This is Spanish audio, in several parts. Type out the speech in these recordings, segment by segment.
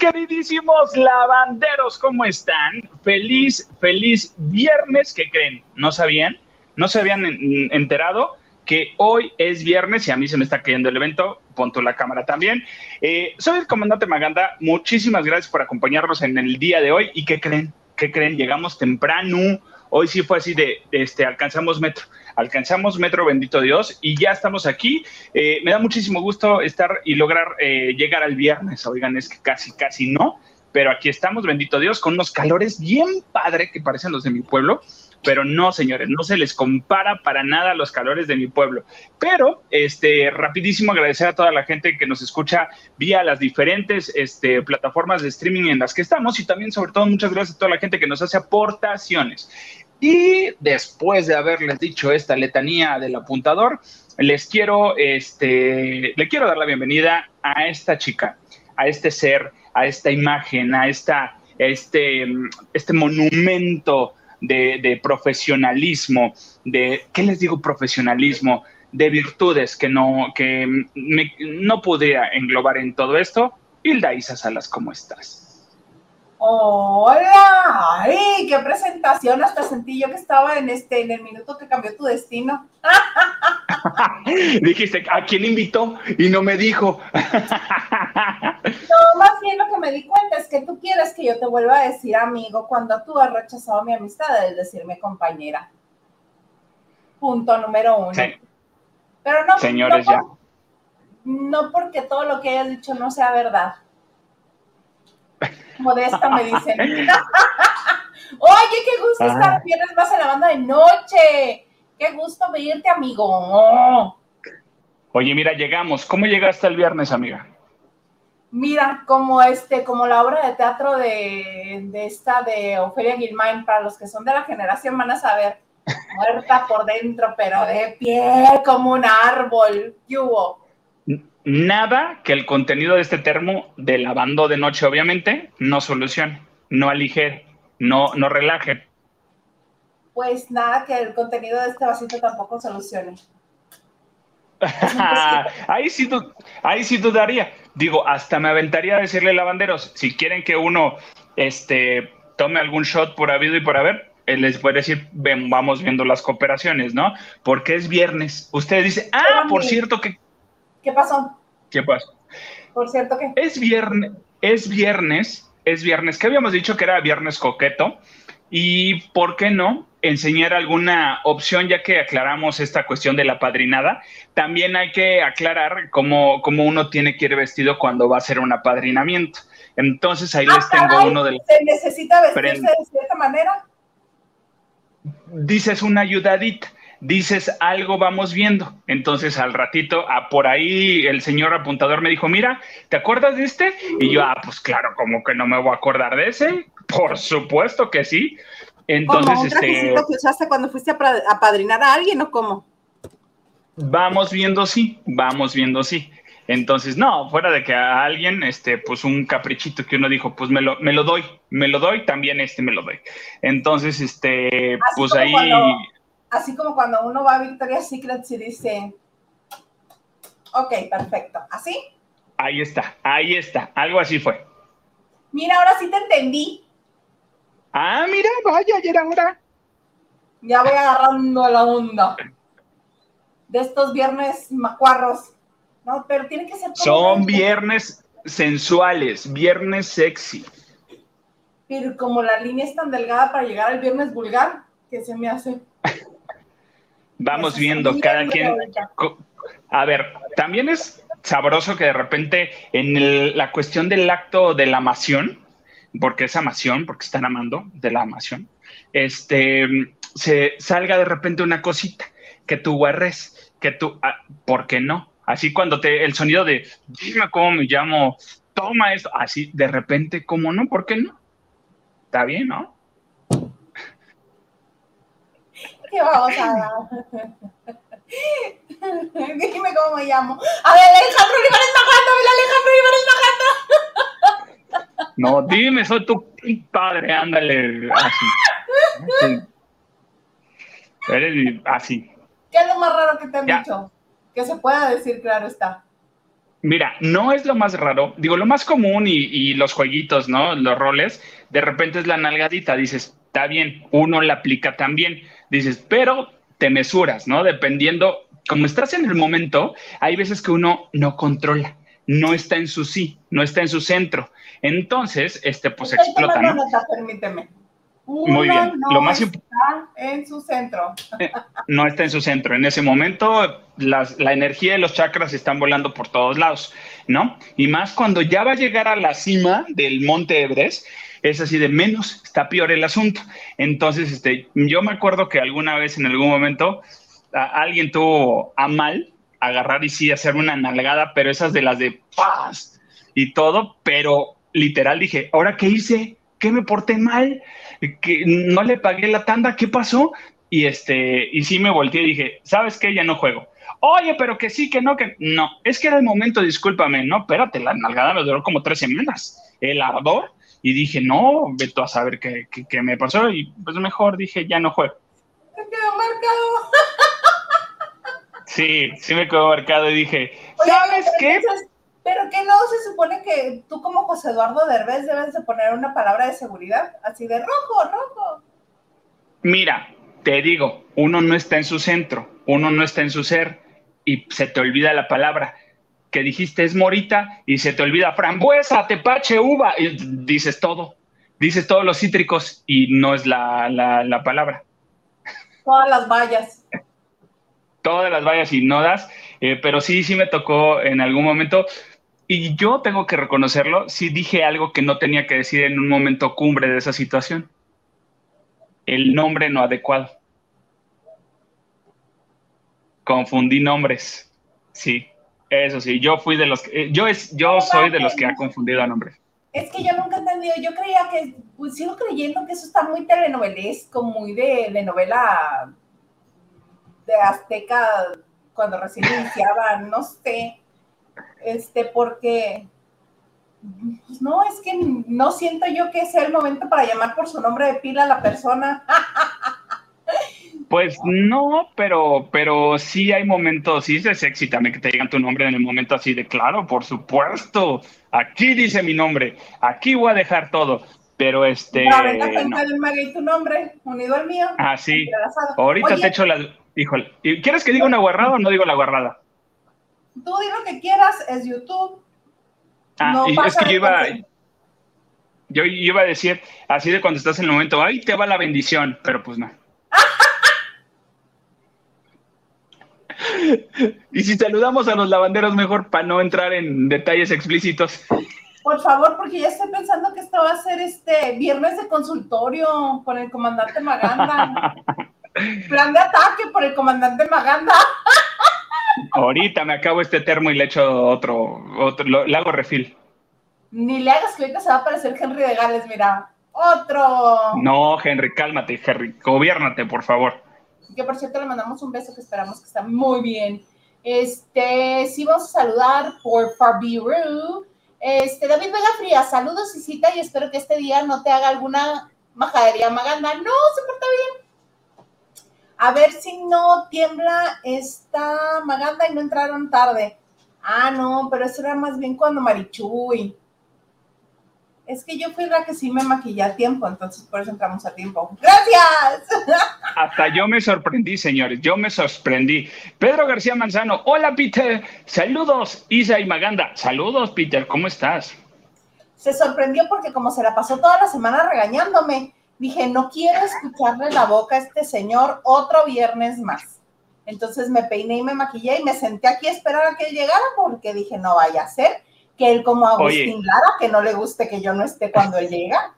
Queridísimos lavanderos, ¿cómo están? Feliz, feliz viernes, ¿qué creen? ¿No sabían? ¿No se habían enterado que hoy es viernes y a mí se me está cayendo el evento? Ponto la cámara también. Eh, soy el comandante Maganda, muchísimas gracias por acompañarnos en el día de hoy. ¿Y qué creen? ¿Qué creen? Llegamos temprano. Hoy sí fue así de, este, alcanzamos metro alcanzamos Metro Bendito Dios y ya estamos aquí. Eh, me da muchísimo gusto estar y lograr eh, llegar al viernes. Oigan, es que casi, casi no, pero aquí estamos, bendito Dios, con unos calores bien padre que parecen los de mi pueblo. Pero no, señores, no se les compara para nada los calores de mi pueblo. Pero, este, rapidísimo agradecer a toda la gente que nos escucha vía las diferentes este, plataformas de streaming en las que estamos y también, sobre todo, muchas gracias a toda la gente que nos hace aportaciones. Y después de haberles dicho esta letanía del apuntador, les quiero, este, le quiero dar la bienvenida a esta chica, a este ser, a esta imagen, a esta, este, este monumento de, profesionalismo, de, ¿qué les digo profesionalismo? De virtudes que no, que no podría englobar en todo esto. Hilda Isa Salas, ¿cómo estás? Hola, ay, qué presentación, hasta sentí yo que estaba en este, en el minuto que cambió tu destino. Dijiste, ¿a quién invitó? Y no me dijo. no, más bien lo que me di cuenta es que tú quieres que yo te vuelva a decir amigo cuando tú has rechazado mi amistad, es decirme compañera. Punto número uno. Pero no, señores, ya. No porque todo lo que hayas dicho no sea verdad modesta, me dicen. Oye, qué gusto estar ah. viernes más en la banda de noche. Qué gusto veirte, amigo. Oye, mira, llegamos. ¿Cómo llegaste el viernes, amiga? Mira, como este, como la obra de teatro de, de esta de Ofelia Gilmain, para los que son de la generación van a saber, muerta por dentro, pero de pie como un árbol. ¿Qué hubo? Nada que el contenido de este termo de lavando de noche, obviamente, no solucione, no aligere, no, no relaje. Pues nada que el contenido de este vasito tampoco solucione. ahí, sí, ahí sí dudaría. Digo, hasta me aventaría a decirle lavanderos, si quieren que uno este, tome algún shot por habido y por haber, eh, les puede decir, ven, vamos viendo las cooperaciones, ¿no? Porque es viernes. Ustedes dicen, ah, por cierto que ¿Qué pasó? ¿Qué pasó? Por cierto que. Es viernes, es viernes, es viernes, que habíamos dicho que era viernes coqueto. Y por qué no enseñar alguna opción, ya que aclaramos esta cuestión de la padrinada. También hay que aclarar cómo, cómo uno tiene que ir vestido cuando va a hacer un apadrinamiento. Entonces ahí les tengo ah, uno de los. ¿Se necesita vestirse de cierta manera? Dices una ayudadita dices algo, vamos viendo. Entonces al ratito, a por ahí el señor apuntador me dijo, mira, ¿te acuerdas de este? Y yo, ah, pues claro, como que no me voy a acordar de ese. Por supuesto que sí. Entonces, ¿Cómo, un este... que usaste cuando fuiste a padrinar a alguien o cómo? Vamos viendo sí, vamos viendo sí. Entonces, no, fuera de que a alguien, este, pues un caprichito que uno dijo, pues me lo, me lo doy, me lo doy, también este me lo doy. Entonces, este, pues ahí así como cuando uno va a Victoria's Secret y dice, ok, perfecto, ¿así? Ahí está, ahí está, algo así fue. Mira, ahora sí te entendí. Ah, mira, vaya, ayer ahora. Ya voy agarrando la onda de estos viernes macuarros. No, pero tiene que ser. Son viernes sensuales, viernes sexy. Pero como la línea es tan delgada para llegar al viernes vulgar, que se me hace. Vamos viendo cada quien. A ver, también es sabroso que de repente en la cuestión del acto de la amación, porque es amación, porque están amando de la amación, este, se salga de repente una cosita, que tú guarres, que tú, ah, ¿por qué no? Así cuando te, el sonido de, dime cómo me llamo, toma esto, así de repente, ¿cómo no? ¿Por qué no? Está bien, ¿no? ¿Qué vamos a dar? Dime cómo me llamo. A ver, Alejandro Olivares Maganda, Alejandro Olivares Maganda. No, dime, soy tu padre, ándale, así. Eres así. ¿Qué es lo más raro que te han dicho? Que se pueda decir, claro está. Mira, no es lo más raro. Digo, lo más común y, los jueguitos, ¿no? Los roles, de repente es la nalgadita. Dices, está bien, uno la aplica también. Dices, pero te mesuras, ¿no? Dependiendo, como estás en el momento, hay veces que uno no controla, no está en su sí, no está en su centro. Entonces, este, pues explota, ¿no? permíteme. Muy bien. No lo más está en su centro. Eh, no está en su centro. En ese momento, la energía de los chakras están volando por todos lados, ¿no? Y más cuando ya va a llegar a la cima del monte Everest, es así de menos, está peor el asunto. Entonces, este, yo me acuerdo que alguna vez en algún momento alguien tuvo a mal agarrar y sí hacer una nalgada, pero esas de las de paz y todo, pero literal dije, ¿ahora qué hice? ¿Qué me porté mal? que no le pagué la tanda, ¿qué pasó? Y este, y sí me volteé y dije, ¿sabes qué? Ya no juego. Oye, pero que sí, que no, que no. Es que era el momento, discúlpame, no, espérate, la nalgada me duró como tres semanas. El ardor. Y dije, no, veto a saber qué, qué, me pasó. Y pues mejor dije, ya no juego. Me quedó marcado. Sí, sí me quedó marcado y dije, ¿sabes qué? Pero que no se supone que tú como José Eduardo Derbez debes de poner una palabra de seguridad, así de rojo, rojo. Mira, te digo, uno no está en su centro, uno no está en su ser y se te olvida la palabra que dijiste es morita y se te olvida frambuesa, tepache, uva, y dices todo, dices todos los cítricos y no es la, la palabra. Todas las vallas. Todas las vallas y no das, eh, pero sí, sí me tocó en algún momento y yo tengo que reconocerlo, sí dije algo que no tenía que decir en un momento cumbre de esa situación. El nombre no adecuado. Confundí nombres. Sí, eso sí, yo fui de los que, eh, yo es, yo soy de los que ha confundido nombres. Es que yo nunca he entendido, yo creía que, pues sigo creyendo que eso está muy telenovelesco, muy de, de novela de Azteca cuando recién iniciaban, no sé este, porque pues, no, es que no siento yo que sea el momento para llamar por su nombre de pila a la persona. Pues no, pero, pero sí hay momentos, sí es sexy también que te digan tu nombre en el momento así de claro, por supuesto, aquí dice mi nombre, aquí voy a dejar todo, pero este. no. tu nombre, unido al mío. Ah, sí. Ahorita te echo la. Híjole, ¿quieres que diga una guarrada o no digo la guarrada? Tú di lo que quieras, es YouTube. Ah, es que yo iba, yo iba a decir, así de cuando estás en el momento, ahí te va la bendición, pero pues no. y si saludamos a los lavanderos, mejor para no entrar en detalles explícitos. Por favor, porque ya estoy pensando que esto va a ser este viernes de consultorio con el comandante Maganda. Plan de ataque por el comandante Maganda. Ahorita me acabo este termo y le echo otro, otro le hago refil. Ni le hagas que ahorita se va a aparecer Henry de Gales, mira. Otro. No, Henry, cálmate, Henry. Gobiérnate, por favor. Que por cierto le mandamos un beso que esperamos que está muy bien. Este, sí vamos a saludar por Fabiru. Este, David Vega Fría, saludos y cita y espero que este día no te haga alguna majadería maganda. No, se porta bien a ver si no tiembla esta Maganda y no entraron tarde. Ah, no, pero eso era más bien cuando Marichuy. Es que yo fui la que sí me maquillé a tiempo, entonces por eso entramos a tiempo. ¡Gracias! Hasta yo me sorprendí, señores, yo me sorprendí. Pedro García Manzano, hola Peter, saludos, Isa y Maganda. Saludos, Peter, ¿cómo estás? Se sorprendió porque como se la pasó toda la semana regañándome, dije, no quiero escucharle la boca a este señor otro viernes más. Entonces me peiné y me maquillé y me senté aquí a esperar a que él llegara porque dije, no vaya a ser que él como Agustín Lara, que no le guste que yo no esté cuando él llega.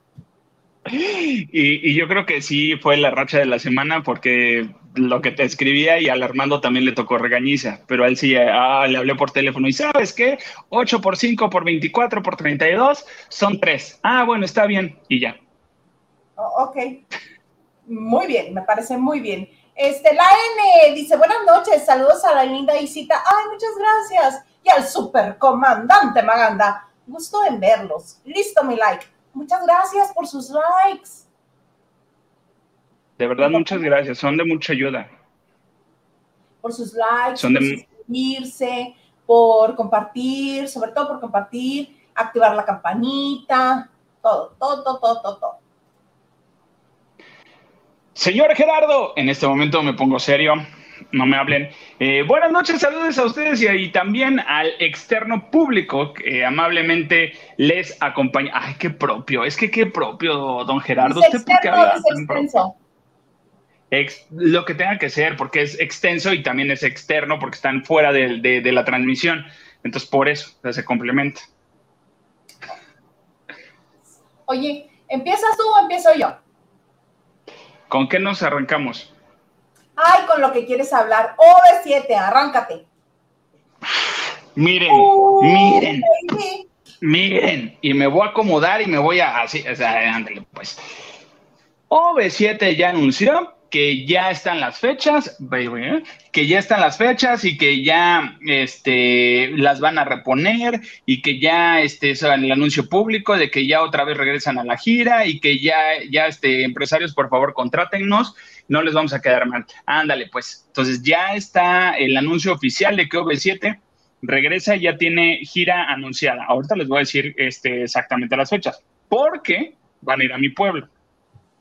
Y, yo creo que sí fue la racha de la semana porque lo que te escribía y al Armando también le tocó regañiza, pero a él sí ah, le hablé por teléfono y sabes qué, 8 por 5 por 24 por 32 son 3. Ah, bueno, está bien y ya. Oh, ok. Muy bien, me parece muy bien. Este, la N dice, buenas noches, saludos a la linda Isita. Ay, muchas gracias. Y al supercomandante Maganda. Gusto en verlos. Listo, mi like. Muchas gracias por sus likes. De verdad, muchas gracias. Son de mucha ayuda. Por sus likes, Son de... por suscribirse, por compartir, sobre todo por compartir, activar la campanita, todo, todo, todo, todo, todo. Señor Gerardo, en este momento me pongo serio, no me hablen. Eh, buenas noches, saludos a ustedes y, también al externo público que amablemente les acompaña. Ay, qué propio, es que qué propio, don Gerardo. ¿Usted por qué habla extenso. lo que tenga que ser, porque es extenso y también es externo, porque están fuera de, la transmisión. Entonces, por eso se complementa. Oye, ¿empiezas tú o empiezo yo? ¿Con qué nos arrancamos? Ay, con lo que quieres hablar. OV7, arráncate. Miren, miren, miren. Y me voy a acomodar y me voy a así, o sea, ándale, pues. OV7 ya anunció que ya están las fechas, que ya están las fechas y que ya este, las van a reponer y que ya este, es el anuncio público de que ya otra vez regresan a la gira y que ya, ya este, empresarios, por favor, contrátennos, no les vamos a quedar mal. Ándale, pues. Entonces ya está el anuncio oficial de que OV7 regresa y ya tiene gira anunciada. Ahorita les voy a decir este, exactamente las fechas, porque van a ir a mi pueblo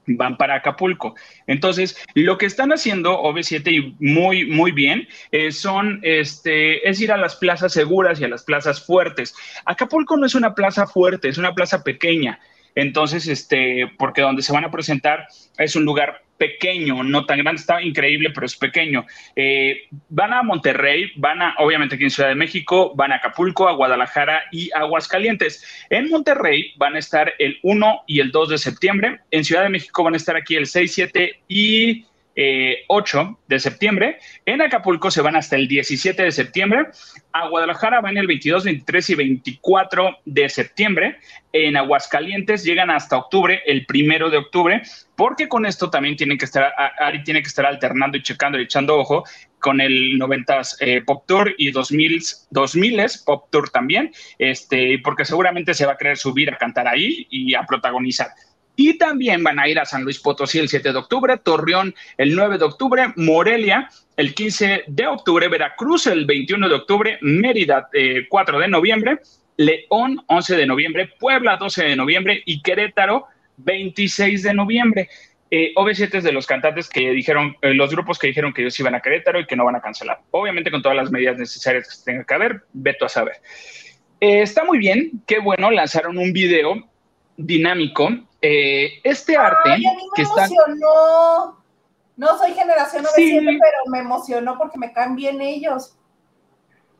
van para Acapulco. Entonces, lo que están haciendo OV7 y muy, muy bien eh, son, este, es ir a las plazas seguras y a las plazas fuertes. Acapulco no es una plaza fuerte, es una plaza pequeña. Entonces, este, porque donde se van a presentar es un lugar pequeño, no tan grande, está increíble, pero es pequeño. Eh, van a Monterrey, van a, obviamente aquí en Ciudad de México, van a Acapulco, a Guadalajara y Aguascalientes. En Monterrey van a estar el 1 y el 2 de septiembre. En Ciudad de México van a estar aquí el 6, 7 y 8 eh, de septiembre. En Acapulco se van hasta el 17 de septiembre. A Guadalajara van el 22, 23 y 24 de septiembre. En Aguascalientes llegan hasta octubre, el primero de octubre, porque con esto también tienen que estar, Ari tiene que estar alternando y checando y echando ojo con el 90s eh, Pop Tour y 2000, 2000s Pop Tour también, este, porque seguramente se va a querer subir a cantar ahí y a protagonizar. Y también van a ir a San Luis Potosí el 7 de octubre, Torreón el 9 de octubre, Morelia el 15 de octubre, Veracruz el 21 de octubre, Mérida eh, 4 de noviembre, León 11 de noviembre, Puebla 12 de noviembre y Querétaro 26 de noviembre. Eh, OV7 es de los cantantes que dijeron, eh, los grupos que dijeron que ellos iban a Querétaro y que no van a cancelar. Obviamente con todas las medidas necesarias que tenga que haber, veto a saber. está muy bien, qué bueno, lanzaron un video dinámico eh, este arte Ay, a mí me emocionó. No soy generación 97, pero me emocionó porque me caen bien ellos.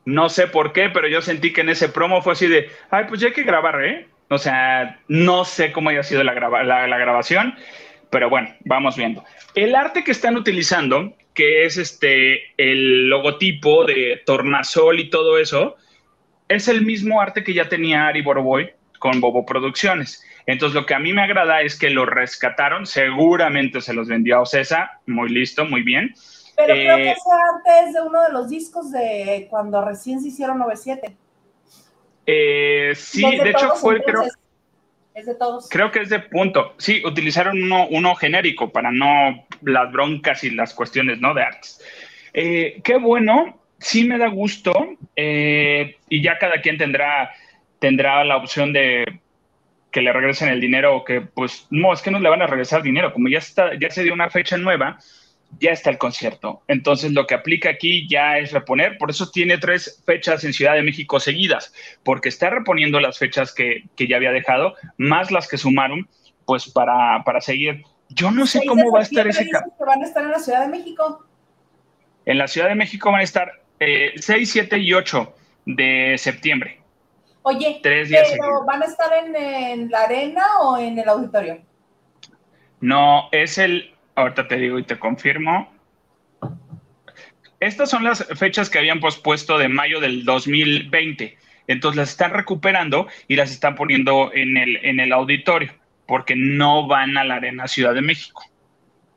No sé por qué, pero yo sentí que en ese promo fue así de, ay, pues ya hay que grabar, ¿eh? O sea, no sé cómo haya sido la, la, grabación, pero bueno, vamos viendo. El arte que están utilizando, que es este, el logotipo de Tornasol y todo eso, es el mismo arte que ya tenía Ari Boroboy con Bobo Producciones. Entonces, lo que a mí me agrada es que lo rescataron, seguramente se los vendió a Ocesa, muy listo, muy bien. Pero creo que eh, ese arte es de uno de los discos de cuando recién se hicieron 97. Eh, sí, de, hecho fue, creo. Es de todos. Creo que es de punto. Sí, utilizaron uno, genérico para no las broncas y las cuestiones, ¿no? De artes. Eh, qué bueno, sí me da gusto y ya cada quien tendrá, tendrá la opción de que le regresen el dinero o que, pues, no, es que no le van a regresar dinero. Como ya, está, ya se dio una fecha nueva, ya está el concierto. Entonces, lo que aplica aquí ya es reponer. Por eso tiene tres fechas en Ciudad de México seguidas, porque está reponiendo las fechas que, ya había dejado, más las que sumaron, pues, para, para seguir. Yo no sé cómo va a estar ese... Que van a estar en la Ciudad de México? En la Ciudad de México van a estar eh, 6, 7 y 8 de septiembre. Oye, pero ¿van a estar en, la arena o en el auditorio? No, es el, ahorita te digo y te confirmo. Estas son las fechas que habían pospuesto de mayo del 2020. Entonces las están recuperando y las están poniendo en el, en el auditorio, porque no van a la Arena Ciudad de México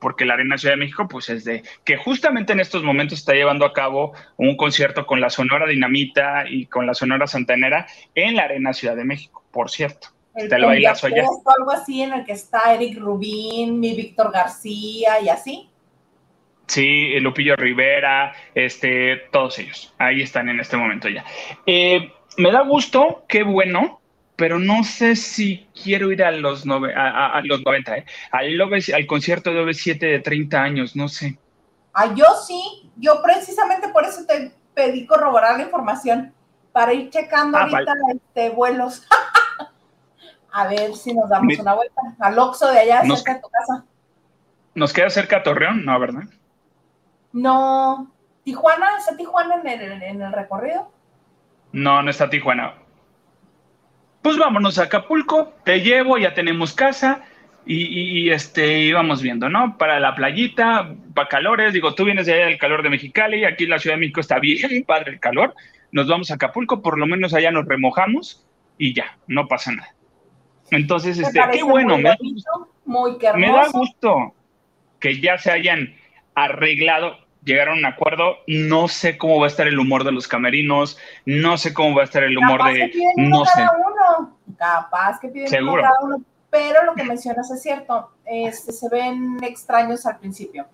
porque la Arena Ciudad de México, pues es de que justamente en estos momentos está llevando a cabo un concierto con la Sonora Dinamita y con la Sonora Santanera en la Arena Ciudad de México, por cierto. está el bailazo allá. algo así en el que está Eric Rubín, mi Víctor García y así. Sí, Lupillo Rivera, este, todos ellos. Ahí están en este momento ya. Eh, me da gusto, qué bueno, pero no sé si quiero ir a los, a, los 90, ¿eh? al, al concierto de OV7 de 30 años, no sé. Ah, yo sí, yo precisamente por eso te pedí corroborar la información, para ir checando ah, ahorita este, vuelos. a ver si nos damos una vuelta al Oxxo de allá, cerca de tu casa. ¿Nos queda cerca Torreón? No, ¿verdad? No. ¿Tijuana? ¿Está Tijuana en el, en el recorrido? No, no está Tijuana. Pues vámonos a Acapulco, te llevo, ya tenemos casa y, este íbamos viendo, ¿no? Para la playita, para calores, digo, tú vienes de allá del calor de Mexicali, aquí en la Ciudad de México está bien padre el calor, nos vamos a Acapulco, por lo menos allá nos remojamos y ya, no pasa nada. Entonces, este, qué bueno, me, muy me da gusto que ya se hayan arreglado, llegaron a un acuerdo. No sé cómo va a estar el humor de los camerinos, no sé cómo va a estar el humor de. no sé. Capaz que piden Seguro. cada uno, pero lo que mencionas es cierto. Este, se ven extraños al principio.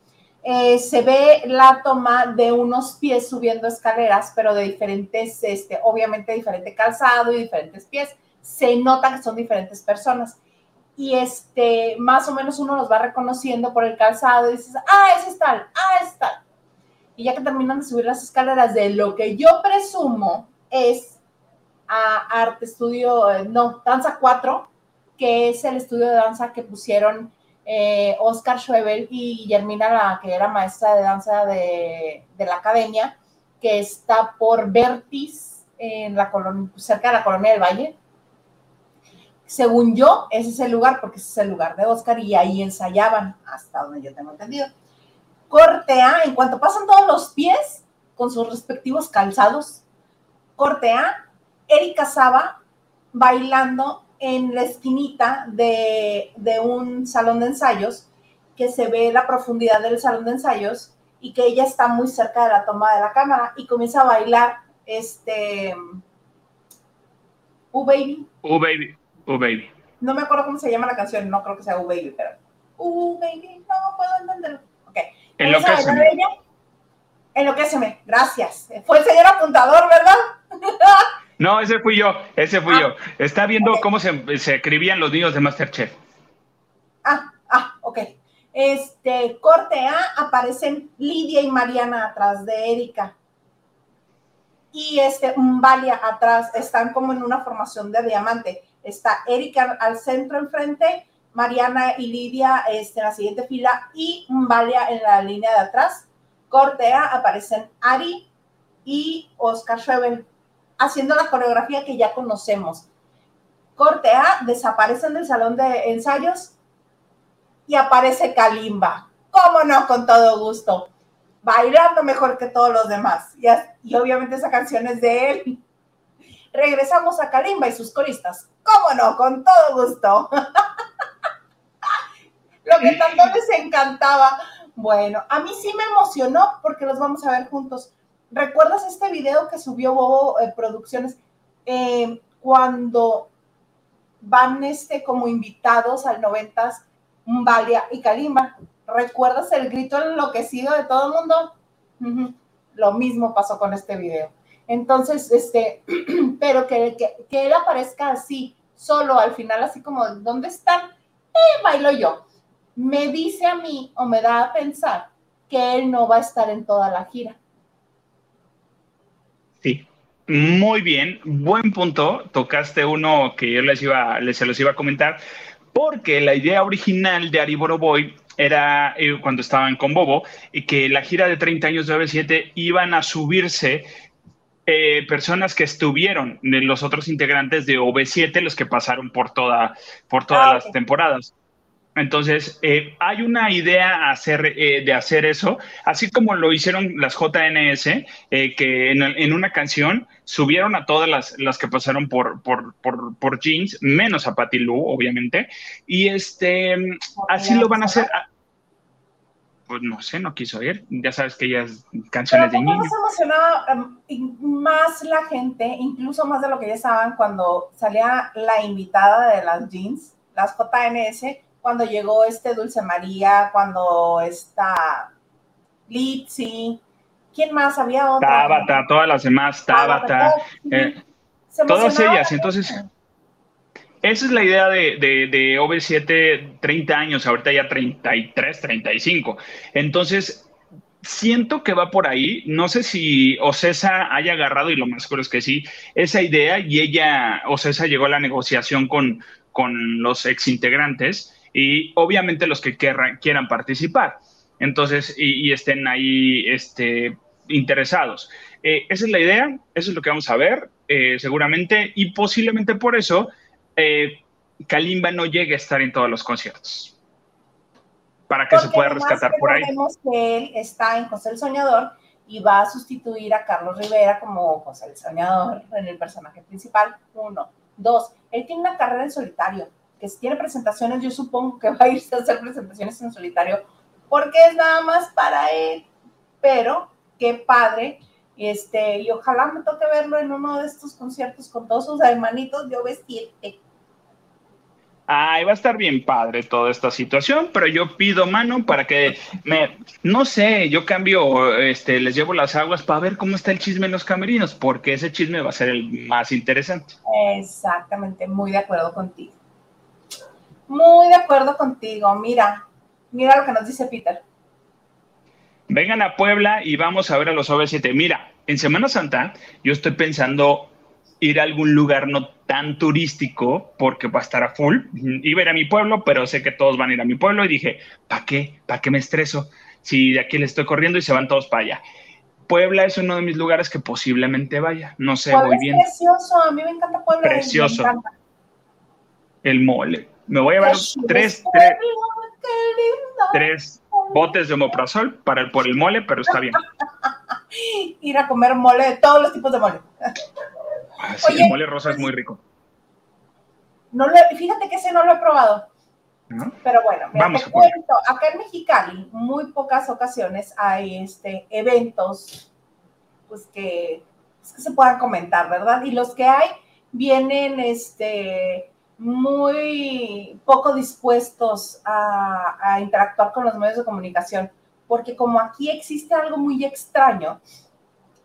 Eh, se ve la toma de unos pies subiendo escaleras, pero de diferentes, este, obviamente diferente calzado y diferentes pies. Se nota que son diferentes personas y este, más o menos uno los va reconociendo por el calzado y dices, ah, ese es tal, ah, es tal. Y ya que terminan de subir las escaleras de lo que yo presumo es a Arte Estudio, eh, no, Danza 4, que es el estudio de danza que pusieron eh, Oscar Schwebel y Guillermina, la que era maestra de danza de, de la academia, que está por Vertis, en la cerca de la colonia del Valle, según yo, ese es el lugar, porque ese es el lugar de Oscar y ahí ensayaban, hasta donde yo tengo entendido. Corte A, en cuanto pasan todos los pies con sus respectivos calzados, corte A, Erika Saba bailando en la esquinita de, de un salón de ensayos, que se ve la profundidad del salón de ensayos y que ella está muy cerca de la toma de la cámara y comienza a bailar este... U-Baby. U-Baby. Oh Baby. No me acuerdo cómo se llama la canción, no creo que sea Oh Baby, pero. Uh Baby, no puedo entenderlo. Ok. Enloquéceme. Enloquéceme, gracias. Fue el señor apuntador, ¿verdad? no, ese fui yo, ese fui yo. Ah. Está viendo cómo se, se escribían los niños de Masterchef. Ah, ah, ok. Este, corte A, aparecen Lidia y Mariana atrás de Erika. Y este, Valia atrás, están como en una formación de diamante. Está Erika al centro enfrente, Mariana y Lidia este, en la siguiente fila y Valia en la línea de atrás. Cortea aparecen Ari y Oscar Schwebel haciendo la coreografía que ya conocemos. Cortea desaparecen del salón de ensayos y aparece Kalimba. ¿Cómo no? Con todo gusto. Bailando mejor que todos los demás. Y, y obviamente esa canción es de él regresamos a Kalimba y sus coristas. ¿Cómo no? Con todo gusto. Lo que tanto les encantaba. Bueno, a mí sí me emocionó porque los vamos a ver juntos. ¿Recuerdas este video que subió Bobo eh, Producciones eh, cuando van este, como invitados al noventas Valia y Kalimba? ¿Recuerdas el grito enloquecido de todo el mundo? Lo mismo pasó con este video. Entonces, este, pero que, que, él aparezca así, solo al final, así como, ¿dónde están? Eh, bailo yo. Me dice a mí o me da a pensar que él no va a estar en toda la gira. Sí, muy bien, buen punto. Tocaste uno que yo les iba, les, se los iba a comentar, porque la idea original de Ari Boroboy era eh, cuando estaban con Bobo, y que la gira de 30 años de OV7 iban a subirse eh, personas que estuvieron de los otros integrantes de OV7, los que pasaron por, toda, por todas ah, las temporadas. Entonces, eh, hay una idea hacer, eh, de hacer eso, así como lo hicieron las JNS, que en, una canción subieron a todas las, las que pasaron por, por, por, por, Jeans, menos a Patty Lou, obviamente, y este, así lo van a hacer pues no sé, no quiso ir. Ya sabes que ella es canciones de niños. Más emocionado, em, más la gente, incluso más de lo que ya estaban cuando salía la invitada de las jeans, las JNS, cuando llegó este Dulce María, cuando está Litzy, ¿quién más? Había otra. Tabata, todas las demás, Tabata. Eh, todas ellas, entonces... Esa es la idea de, de, de OV7, 30 años, ahorita ya 33, 35. Entonces, siento que va por ahí. No sé si Ocesa haya agarrado, y lo más seguro es que sí, esa idea y ella, Ocesa llegó a la negociación con, con los exintegrantes y obviamente los que quieran participar. Entonces, y, estén ahí este, interesados. Eh, esa es la idea, eso es lo que vamos a ver, eh, seguramente, y posiblemente por eso eh, Kalimba no llegue a estar en todos los conciertos. Para que se pueda rescatar por ahí. que él está en José el Soñador y va a sustituir a Carlos Rivera como José el Soñador en el personaje principal. Uno. Dos, él tiene una carrera en solitario, que si tiene presentaciones, yo supongo que va a irse a hacer presentaciones en solitario, porque es nada más para él. Pero, qué padre este, y ojalá me toque verlo en uno de estos conciertos con todos sus hermanitos yo vestirte. Ay, va a estar bien padre toda esta situación, pero yo pido mano para que me, no sé, yo cambio, este, les llevo las aguas para ver cómo está el chisme en los camerinos, porque ese chisme va a ser el más interesante. Exactamente, muy de acuerdo contigo. Muy de acuerdo contigo. Mira, mira lo que nos dice Peter vengan a Puebla y vamos a ver a los OV7. Mira, en Semana Santa yo estoy pensando ir a algún lugar no tan turístico porque va a estar a full. Iba a ir a mi pueblo, pero sé que todos van a ir a mi pueblo y dije, ¿para qué? ¿Para qué me estreso? Si de aquí le estoy corriendo y se van todos para allá. Puebla es uno de mis lugares que posiblemente vaya. No sé, voy bien. Es precioso, a mí me encanta Puebla. Precioso. El mole. Me voy a ver tres, tres, tres botes de omoprazol para el, por el mole, pero está bien. Ir a comer mole, todos los tipos de mole. Ah, sí, el mole rosa es muy rico. No lo, fíjate que ese no lo he probado. Pero bueno, Vamos cuento, acá en Mexicali, muy pocas ocasiones hay este, eventos pues que, pues, que se puedan comentar, ¿verdad? Y los que hay vienen este, muy poco dispuestos a, interactuar con los medios de comunicación, porque como aquí existe algo muy extraño,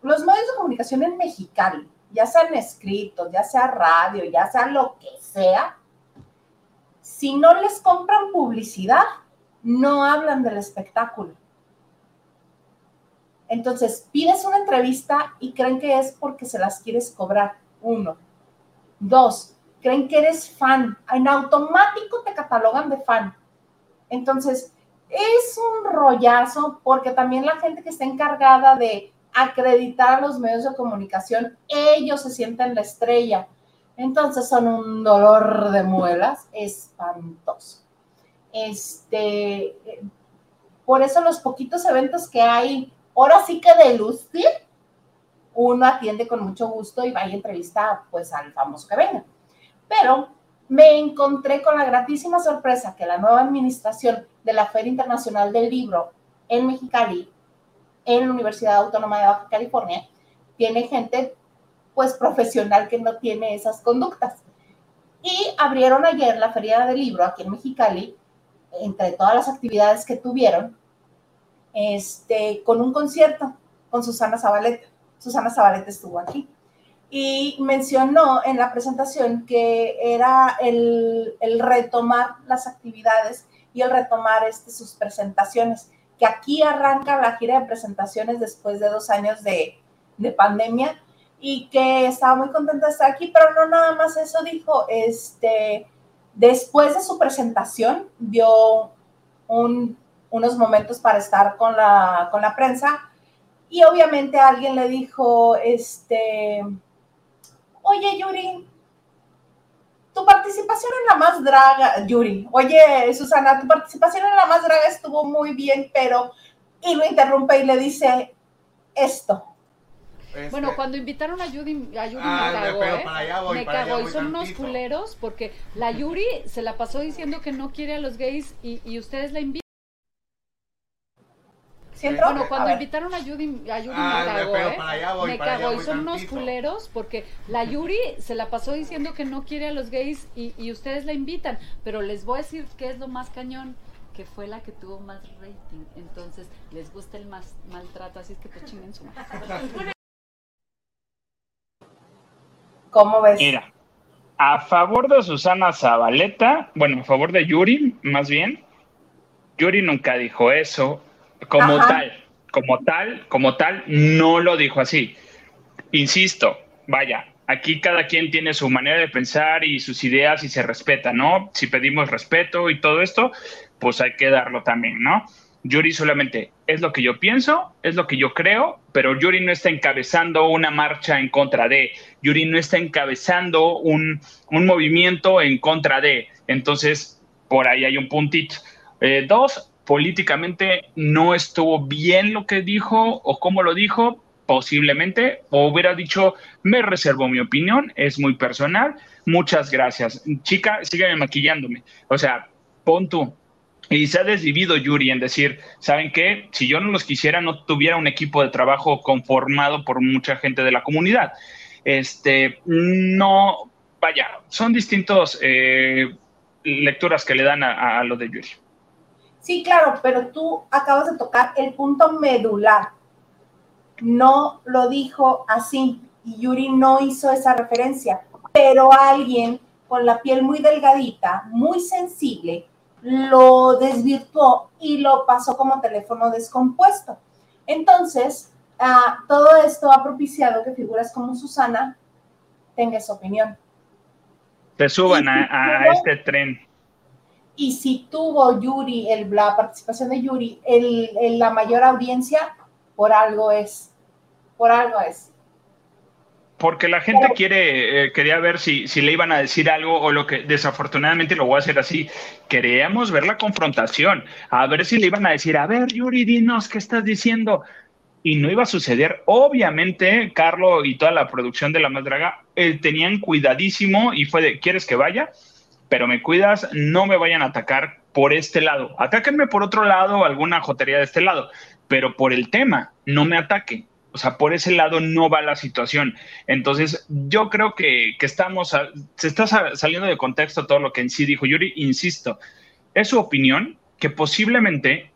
los medios de comunicación en Mexicali, ya sean escritos, ya sea radio, ya sea lo que sea, si no les compran publicidad, no hablan del espectáculo. Entonces, pides una entrevista y creen que es porque se las quieres cobrar. Uno. Dos, creen que eres fan, en automático te catalogan de fan. Entonces, es un rollazo porque también la gente que está encargada de acreditar a los medios de comunicación, ellos se sienten la estrella. Entonces son un dolor de muelas espantoso. Este, por eso los poquitos eventos que hay, ahora sí que de lucir, uno atiende con mucho gusto y va a entrevista pues al famoso que venga. Pero me encontré con la gratísima sorpresa que la nueva administración de la Feria Internacional del Libro en Mexicali, en la Universidad Autónoma de Baja California, tiene gente pues profesional que no tiene esas conductas. Y abrieron ayer la Feria del Libro aquí en Mexicali, entre todas las actividades que tuvieron, este, con un concierto con Susana Zabaleta. Susana Zabaleta estuvo aquí y mencionó en la presentación que era el, retomar las actividades y el retomar este, sus presentaciones, que aquí arranca la gira de presentaciones después de dos años de, pandemia y que estaba muy contenta de estar aquí, pero no nada más eso dijo, este, después de su presentación dio unos momentos para estar con la, con la prensa y obviamente alguien le dijo, este, oye Yuri, tu participación en la más draga, Yuri, oye Susana, tu participación en la más draga estuvo muy bien, pero, y lo interrumpe y le dice esto. Este, bueno, cuando invitaron a Yuri, a Yuri me cagó, ¿eh? me cagó. Y son unos culeros porque la Yuri se la pasó diciendo que no quiere a los gays y, y ustedes la invitan. Bueno, cuando invitaron a Yuri, a Yuri ah, me cagó, ¿eh? me cagó. y son unos culeros porque la Yuri se la pasó diciendo que no quiere a los gays y, y ustedes la invitan. Pero les voy a decir qué es lo más cañón que fue la que tuvo más rating. Entonces, les gusta el más maltrato, así es que pues chinguen su madre. ¿Cómo ves? Mira, a favor de Susana Zabaleta, bueno, a favor de Yuri, más bien, Yuri nunca dijo eso como tal, como tal, como tal, no lo dijo así. Insisto, vaya, aquí cada quien tiene su manera de pensar y sus ideas y se respeta, ¿no? Si pedimos respeto y todo esto, pues hay que darlo también, ¿no? Yuri solamente es lo que yo pienso, es lo que yo creo, pero Yuri no está encabezando una marcha en contra de, Yuri no está encabezando un, movimiento en contra de. Entonces, por ahí hay un puntito. Eh, dos, políticamente no estuvo bien lo que dijo o cómo lo dijo, posiblemente, o hubiera dicho, me reservo mi opinión, es muy personal, muchas gracias. Chica, sígueme maquillándome. O sea, pon tú, y se ha desvivido Yuri en decir, ¿saben qué? Si yo no los quisiera, no tuviera un equipo de trabajo conformado por mucha gente de la comunidad. Este, no, vaya, son distintos eh, lecturas que le dan a, a lo de Yuri. Sí, claro, pero tú acabas de tocar el punto medular. No lo dijo así y Yuri no hizo esa referencia, pero alguien con la piel muy delgadita, muy sensible, lo desvirtuó y lo pasó como teléfono descompuesto. Entonces, ah, todo esto ha propiciado que figuras como Susana tengan su opinión. Te suban a, este tren. Y si tuvo Yuri, el, la participación de Yuri, el, la mayor audiencia, por algo es. Por algo es. Porque la gente quiere, eh, quería ver si, si le iban a decir algo o lo que desafortunadamente lo voy a hacer así. Queríamos ver la confrontación, a ver si le iban a decir, a ver, Yuri, dinos qué estás diciendo. Y no iba a suceder. Obviamente, Carlos y toda la producción de La Más Draga eh, tenían cuidadísimo y fue de, ¿quieres que vaya? Pero me cuidas, no me vayan a atacar por este lado. Atáquenme por otro lado, alguna jotería de este lado, pero por el tema, no me ataquen o sea, por ese lado no va la situación. Entonces, yo creo que, estamos, se está saliendo de contexto todo lo que en sí dijo Yuri, insisto, es su opinión que posiblemente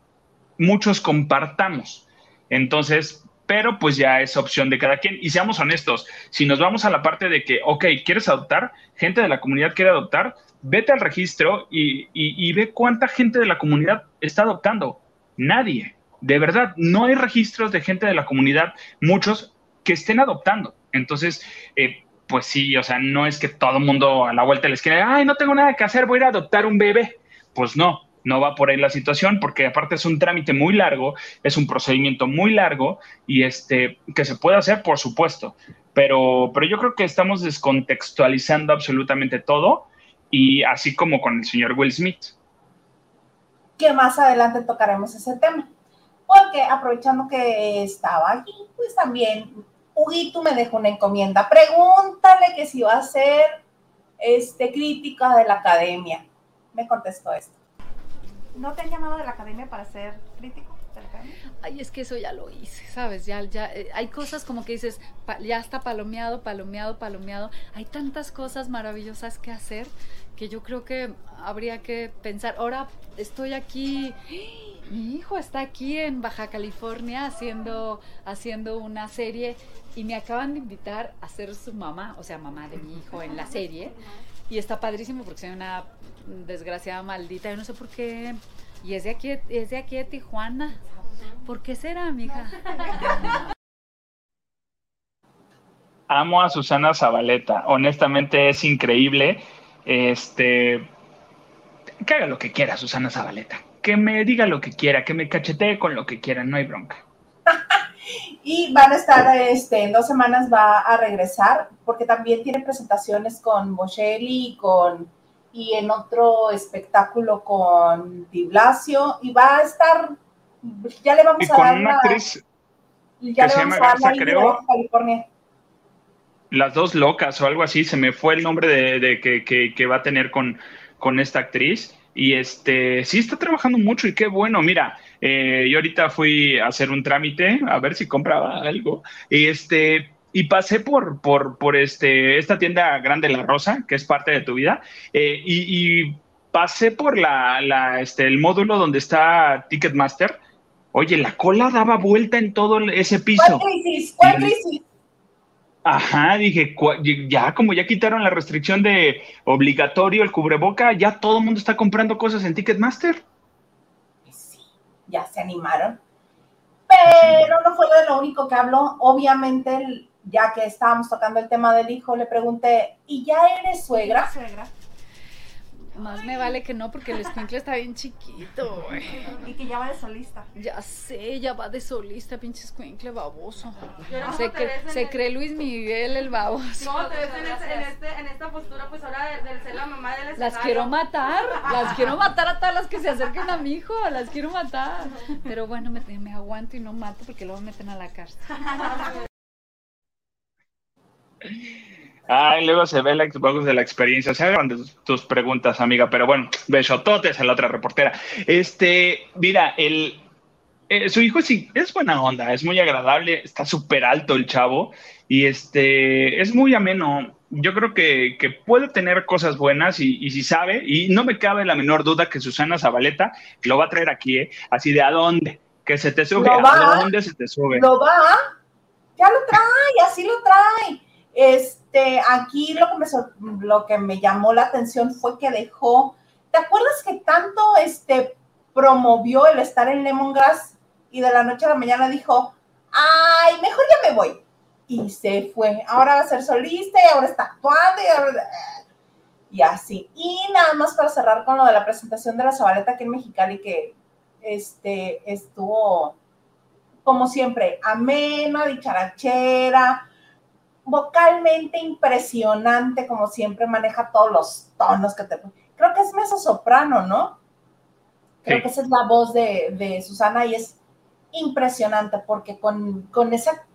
muchos compartamos. Entonces, pero pues ya es opción de cada quien. Y seamos honestos, si nos vamos a la parte de que, ok, ¿quieres adoptar? Gente de la comunidad quiere adoptar, vete al registro y, ve cuánta gente de la comunidad está adoptando. Nadie de verdad, no hay registros de gente de la comunidad, muchos, que estén adoptando. Entonces, eh, pues sí, o sea, no es que todo el mundo a la vuelta les quiera, ay, no tengo nada que hacer, voy a ir a adoptar un bebé. Pues no, no va por ahí la situación, porque aparte es un trámite muy largo, es un procedimiento muy largo y este, que se puede hacer, por supuesto. Pero, pero yo creo que estamos descontextualizando absolutamente todo y así como con el señor Will Smith. Que más adelante tocaremos ese tema porque aprovechando que estaba aquí, pues también Huguito me dejó una encomienda. Pregúntale que si va a ser este, crítica de la academia. Me contestó esto. ¿No te han llamado de la academia para ser crítico? Ay, es que eso ya lo hice, ¿sabes? Ya, ya, eh, hay cosas como que dices, ya está palomeado, palomeado, palomeado. Hay tantas cosas maravillosas que hacer que yo creo que habría que pensar. Ahora estoy aquí mi hijo está aquí en Baja California haciendo, haciendo una serie y me acaban de invitar a ser su mamá, o sea, mamá de mi hijo en la serie. Y está padrísimo porque soy una desgraciada maldita, yo no sé por qué. Y es de aquí, es de aquí de Tijuana. ¿Por qué será, mija? Amo a Susana Zabaleta, honestamente es increíble. Este, que haga lo que quiera Susana Zabaleta que me diga lo que quiera, que me cachetee con lo que quiera, no hay bronca. y van a estar, este, en dos semanas va a regresar, porque también tiene presentaciones con Bocelli y con y en otro espectáculo con Di Blasio, y va a estar, ya le vamos a dar una actriz ya le vamos a dar creo. California. Las dos locas o algo así, se me fue el nombre de, que, que, va a tener con, con esta actriz. Y este, sí está trabajando mucho y qué bueno. Mira, eh, yo ahorita fui a hacer un trámite a ver si compraba algo. Y este, y pasé por, por, por este, esta tienda grande La Rosa, que es parte de tu vida, eh, y, pasé por la, la, este, el módulo donde está Ticketmaster. Oye, la cola daba vuelta en todo ese piso. ¿Cuál crisis? ¿Cuál crisis? Ajá, dije, ya como ya quitaron la restricción de obligatorio el cubreboca, ya todo el mundo está comprando cosas en Ticketmaster. Sí, ya se animaron. Pero no fue lo único que habló. Obviamente, ya que estábamos tocando el tema del hijo, le pregunté, ¿y ya eres suegra? ¿Suegra? Más me vale que no, porque el escuincle está bien chiquito, Y que ya va de solista. Ya sé, ya va de solista, pinche escuincle baboso. Se, cree Luis Miguel el baboso. No, te ves en, este, en, esta postura, pues ahora de, ser la mamá del Las quiero matar, las quiero matar a todas las que se acerquen a mi hijo, las quiero matar. Pero bueno, me, me aguanto y no mato porque luego me meten a la cárcel. Ay, luego se ve la Xbox de la experiencia. Se hagan tus preguntas, amiga. Pero bueno, besototes a la otra reportera. Este, mira, el, eh, su hijo sí es buena onda, es muy agradable, está súper alto el chavo y este, es muy ameno. Yo creo que, puede tener cosas buenas y, si sabe, y no me cabe la menor duda que Susana Zabaleta lo va a traer aquí, ¿eh? así de a dónde, que se te sube, a dónde se te sube. Lo va, ya lo trae, así lo trae. Este, aquí lo que, me, lo que me llamó la atención fue que dejó, ¿te acuerdas que tanto este, promovió el estar en Lemongrass y de la noche a la mañana dijo, ay, mejor ya me voy? Y se fue. Ahora va a ser solista y ahora está actuando y, y así. Y nada más para cerrar con lo de la presentación de la Zabaleta aquí en Mexicali, que este, estuvo, como siempre, amena, dicharachera, vocalmente impresionante, como siempre maneja todos los tonos que te... Creo que es mezzo soprano, ¿no? Creo que esa es la voz de, Susana y es impresionante porque con, esa,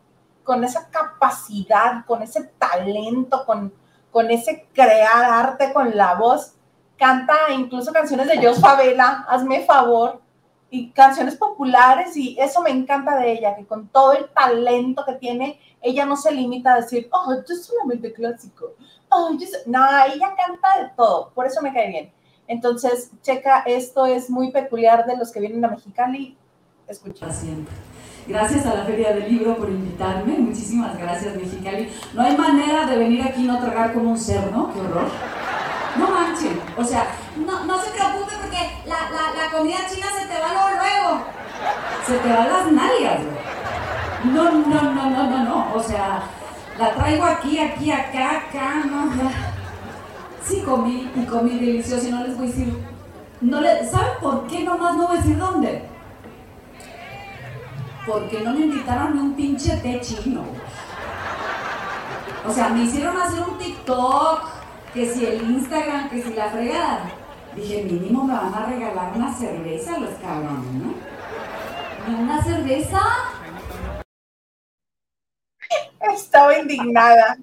con esa capacidad, con ese talento, con, con ese crear arte con la voz, canta incluso canciones de Jos Favela, hazme favor, y canciones populares y eso me encanta de ella, que con todo el talento que tiene, ella no se limita a decir, oh, yo solamente clásico. Oh, No, ella canta de todo, por eso me cae bien. Entonces, checa, esto es muy peculiar de los que vienen a Mexicali. Escucha. Gracias a la Feria del Libro por invitarme. Muchísimas gracias, Mexicali. No hay manera de venir aquí y no tragar como un cerdo. Qué horror. No manchen. O sea, no, no se preocupe porque la, la, la comida china se te va luego. Se te van las nalgas, No, no, no, no, no, no. O sea, la traigo aquí, aquí, acá, acá, no. Sí comí y comí delicioso y no les voy a decir. No le, ¿Saben por qué nomás no voy a decir dónde? Porque no me invitaron a un pinche té chino. O sea, me hicieron hacer un TikTok que si el Instagram, que si la fregada. Dije, mínimo me van a regalar una cerveza los cabrones, ¿no? ¿Una cerveza? Estaba indignada.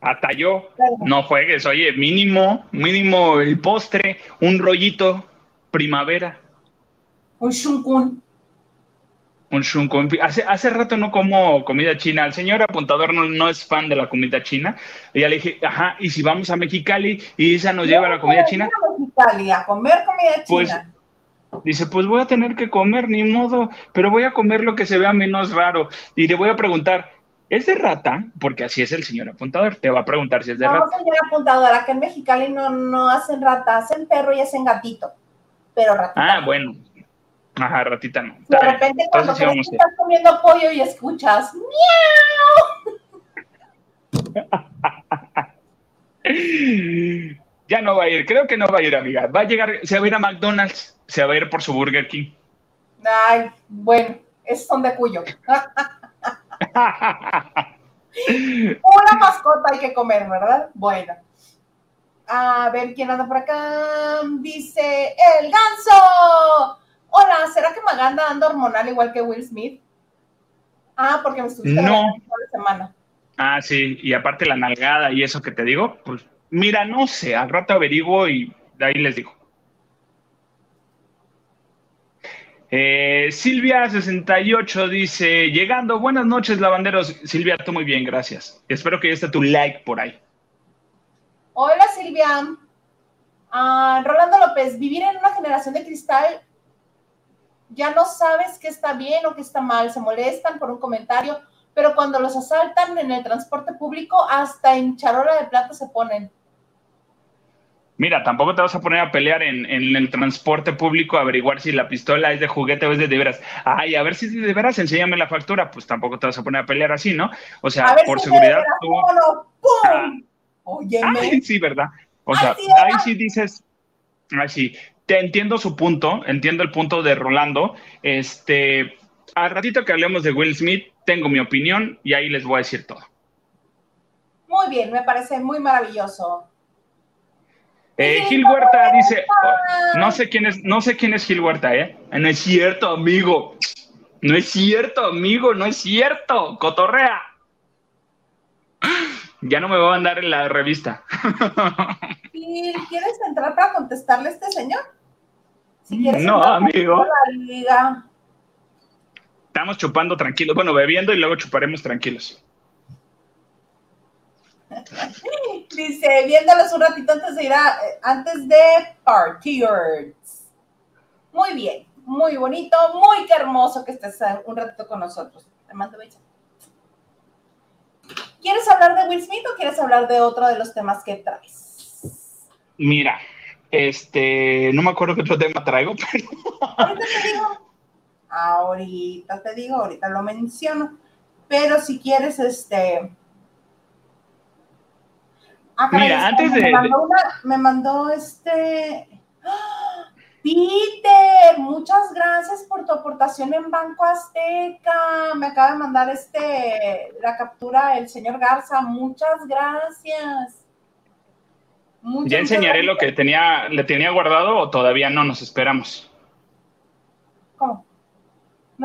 Hasta yo. No juegues, oye, mínimo, mínimo el postre, un rollito, primavera. Un shunkun. Un shunkun. Hace, hace rato no como comida china. El señor apuntador no, es fan de la comida china. Y ya le dije, ajá, y si vamos a Mexicali y esa nos lleva a la comida china. A Mexicali a comer comida pues, china. Dice, pues voy a tener que comer, ni modo, pero voy a comer lo que se vea menos raro. Y le voy a preguntar, ¿es de rata? Porque así es el señor apuntador. Te va a preguntar si es de rata. No, señor apuntador, acá en Mexicali no, no hacen rata, hacen perro y hacen gatito. Pero rata. Ah, bueno, Ajá, ratita no. De repente cuando estás comiendo pollo y escuchas ¡Miau! ya no va a ir, creo que no va a ir, amiga. Va a llegar, se va a ir a McDonald's, se va a ir por su Burger King. Ay, bueno, esos son de cuyo. Una mascota hay que comer, ¿verdad? Bueno. A ver quién anda por acá. Dice el ganso. Hola, ¿será que Maganda anda hormonal igual que Will Smith? Ah, porque me estuviste no. la semana. Ah, sí, y aparte la nalgada y eso que te digo, pues mira, no sé, al rato averiguo y de ahí les digo. Eh, Silvia68 dice, llegando, buenas noches, lavanderos. Silvia, tú muy bien, gracias. Espero que ya esté tu like por ahí. Hola, Silvia. Ah, Rolando López, vivir en una generación de cristal, ya no sabes qué está bien o qué está mal, se molestan por un comentario, pero cuando los asaltan en el transporte público, hasta en charola de plata se ponen. Mira, tampoco te vas a poner a pelear en, en, el transporte público a averiguar si la pistola es de juguete o es de de veras. Ay, a ver si es de veras, enséñame la factura. Pues tampoco te vas a poner a pelear así, ¿no? O sea, por seguridad. tú... Ah. Ay, sí, ¿verdad? O sea, ahí sí dices, ahí sí, te entiendo su punto, entiendo el punto de Rolando. Este, al ratito que hablemos de Will Smith, tengo mi opinión y ahí les voy a decir todo. Muy bien, me parece muy maravilloso. Eh, Gil Huerta dice, no sé quién es, no sé quién es Gil Huerta, ¿eh? No es cierto, amigo. No es cierto, amigo, no es cierto. Cotorrea. Ya no me va a mandar en la revista. Gil, ¿quieres entrar para contestarle a este señor? no, amigo. Estamos chupando tranquilos, bueno, bebiendo y luego chuparemos tranquilos. Dice, viéndolos un ratito antes de ir a, antes de Partiers. Muy bien, muy bonito, muy hermoso que estés un ratito con nosotros. Te mando. ¿Quieres hablar de Will Smith o quieres hablar de otro de los temas que traes? Mira, este, no me acuerdo qué otro tema traigo, pero... Ahorita te digo, ahorita te digo, ahorita lo menciono, pero si quieres, este, Ah, Mira, antes me de. Mandó me mandó este. Peter, muchas gracias por tu aportación en Banco Azteca. Me acaba de mandar este la captura el señor Garza. Muchas gracias. Ya enseñaré lo que tenía, le tenía guardado o todavía no nos esperamos. ¿Cómo?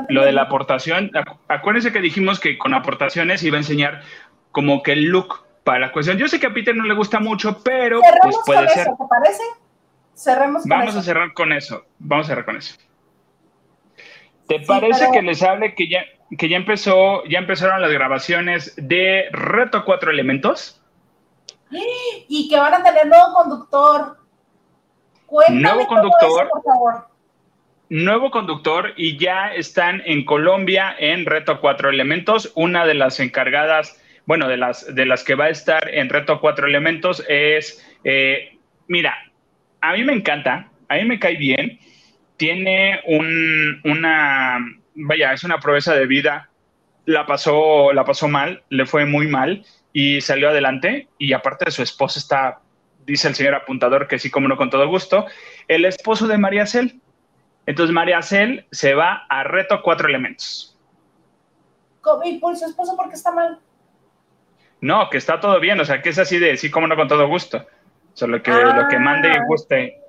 lo de la aportación, acuérdense que dijimos que con aportaciones iba a enseñar como que el look para la cuestión. Yo sé que a Peter no le gusta mucho, pero pues puede ser. ¿Te parece? Cerremos con Vamos a cerrar con eso. Vamos a cerrar con eso. ¿Te parece que les hable que ya, que ya empezó, ya empezaron las grabaciones de Reto Cuatro Elementos? Y que van a tener nuevo conductor. Cuéntame nuevo conductor. por favor. Nuevo conductor y ya están en Colombia en Reto Cuatro Elementos. Una de las encargadas bueno, de las, de las que va a estar en Reto Cuatro Elementos es, eh, mira, a mí me encanta, a mí me cae bien, tiene un, una, vaya, es una proeza de vida, la pasó, la pasó mal, le fue muy mal y salió adelante y aparte de su esposa está, dice el señor apuntador que sí, como no, con todo gusto, el esposo de María Cel. Entonces María Cel se va a Reto Cuatro Elementos. ¿Y por su esposo por qué está mal? No, que está todo bien, o sea, que es así de sí, como no, con todo gusto. Solo que lo que mande y ah. guste.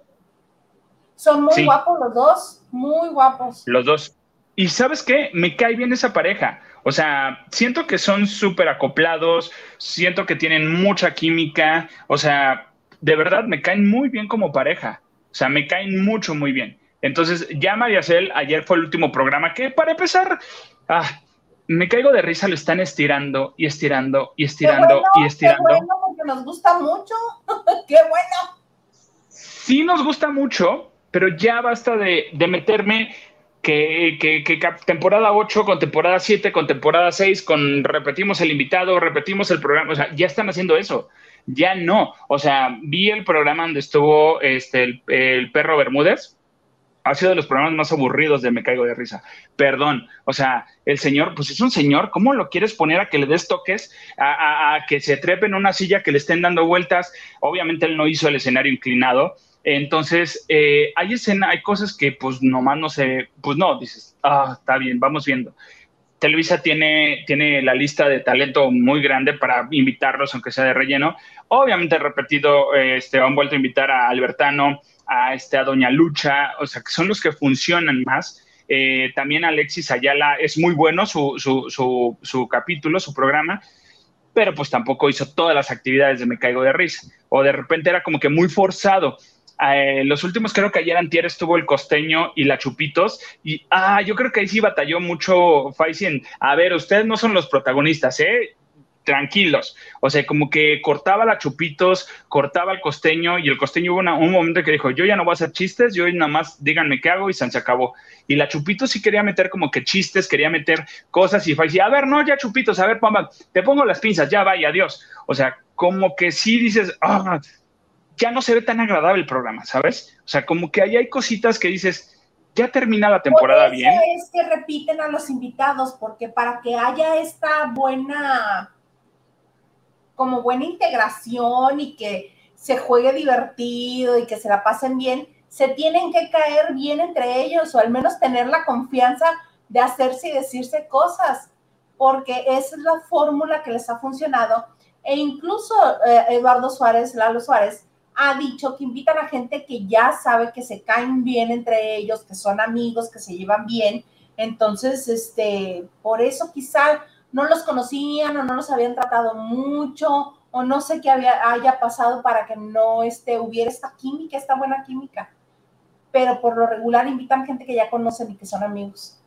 Son muy guapos los dos, muy guapos. Los dos. Y sabes qué, me cae bien esa pareja. O sea, siento que son súper acoplados, siento que tienen mucha química, o sea, de verdad me caen muy bien como pareja. O sea, me caen mucho, muy bien. Entonces, ya María Cel, ayer fue el último programa que, para empezar, ah, me caigo de risa, lo están estirando y estirando y estirando y estirando. Qué bueno, porque nos gusta mucho. qué bueno. Sí nos gusta mucho, pero ya basta de, meterme que, que, que, temporada 8 con temporada 7 con temporada 6 con repetimos el invitado, repetimos el programa, o sea, ya están haciendo eso. Ya no, o sea, vi el programa donde estuvo este el, perro Bermúdez, ha sido de los programas más aburridos de Me Caigo de Risa. Perdón, o sea, el señor, pues es un señor, ¿cómo lo quieres poner a que le des toques, a, que se trepe en una silla, que le estén dando vueltas? Obviamente él no hizo el escenario inclinado. Entonces, eh, hay escena, hay cosas que pues nomás no sé, pues no, dices, ah, está bien, vamos viendo. Televisa tiene, tiene la lista de talento muy grande para invitarlos, aunque sea de relleno. Obviamente, repetido, este, han vuelto a invitar a Albertano, a, este, a Doña Lucha, o sea, que son los que funcionan más. Eh, también Alexis Ayala es muy bueno su, su, su, capítulo, su programa, pero pues tampoco hizo todas las actividades de Me Caigo de Risa. O de repente era como que muy forzado. Eh, los últimos creo que ayer antier estuvo el costeño y la Chupitos y ah, yo creo que ahí sí batalló mucho Faisy a ver, ustedes no son los protagonistas, ¿eh? tranquilos. O sea, como que cortaba la Chupitos, cortaba el costeño y el costeño hubo un momento que dijo, yo ya no voy a hacer chistes, yo nada más díganme qué hago y se acabó. Y la Chupitos sí quería meter como que chistes, quería meter cosas y decía, a ver, no, ya Chupitos, a ver, pamba, te pongo las pinzas, ya vaya, adiós. O sea, como que sí dices, ah, ya no se ve tan agradable el programa, ¿sabes? O sea, como que ahí hay cositas que dices, ya termina la temporada bien. Es que repiten a los invitados, porque para que haya esta buena como buena integración y que se juegue divertido y que se la pasen bien, se tienen que caer bien entre ellos o al menos tener la confianza de hacerse y decirse cosas, porque esa es la fórmula que les ha funcionado. E incluso eh, Eduardo Suárez, Lalo Suárez, ha dicho que invitan a gente que ya sabe que se caen bien entre ellos, que son amigos, que se llevan bien. Entonces, este, por eso quizá no los conocían o no los habían tratado mucho o no sé qué haya pasado para que no este, hubiera esta química, esta buena química. Pero por lo regular invitan gente que ya conocen y que son amigos.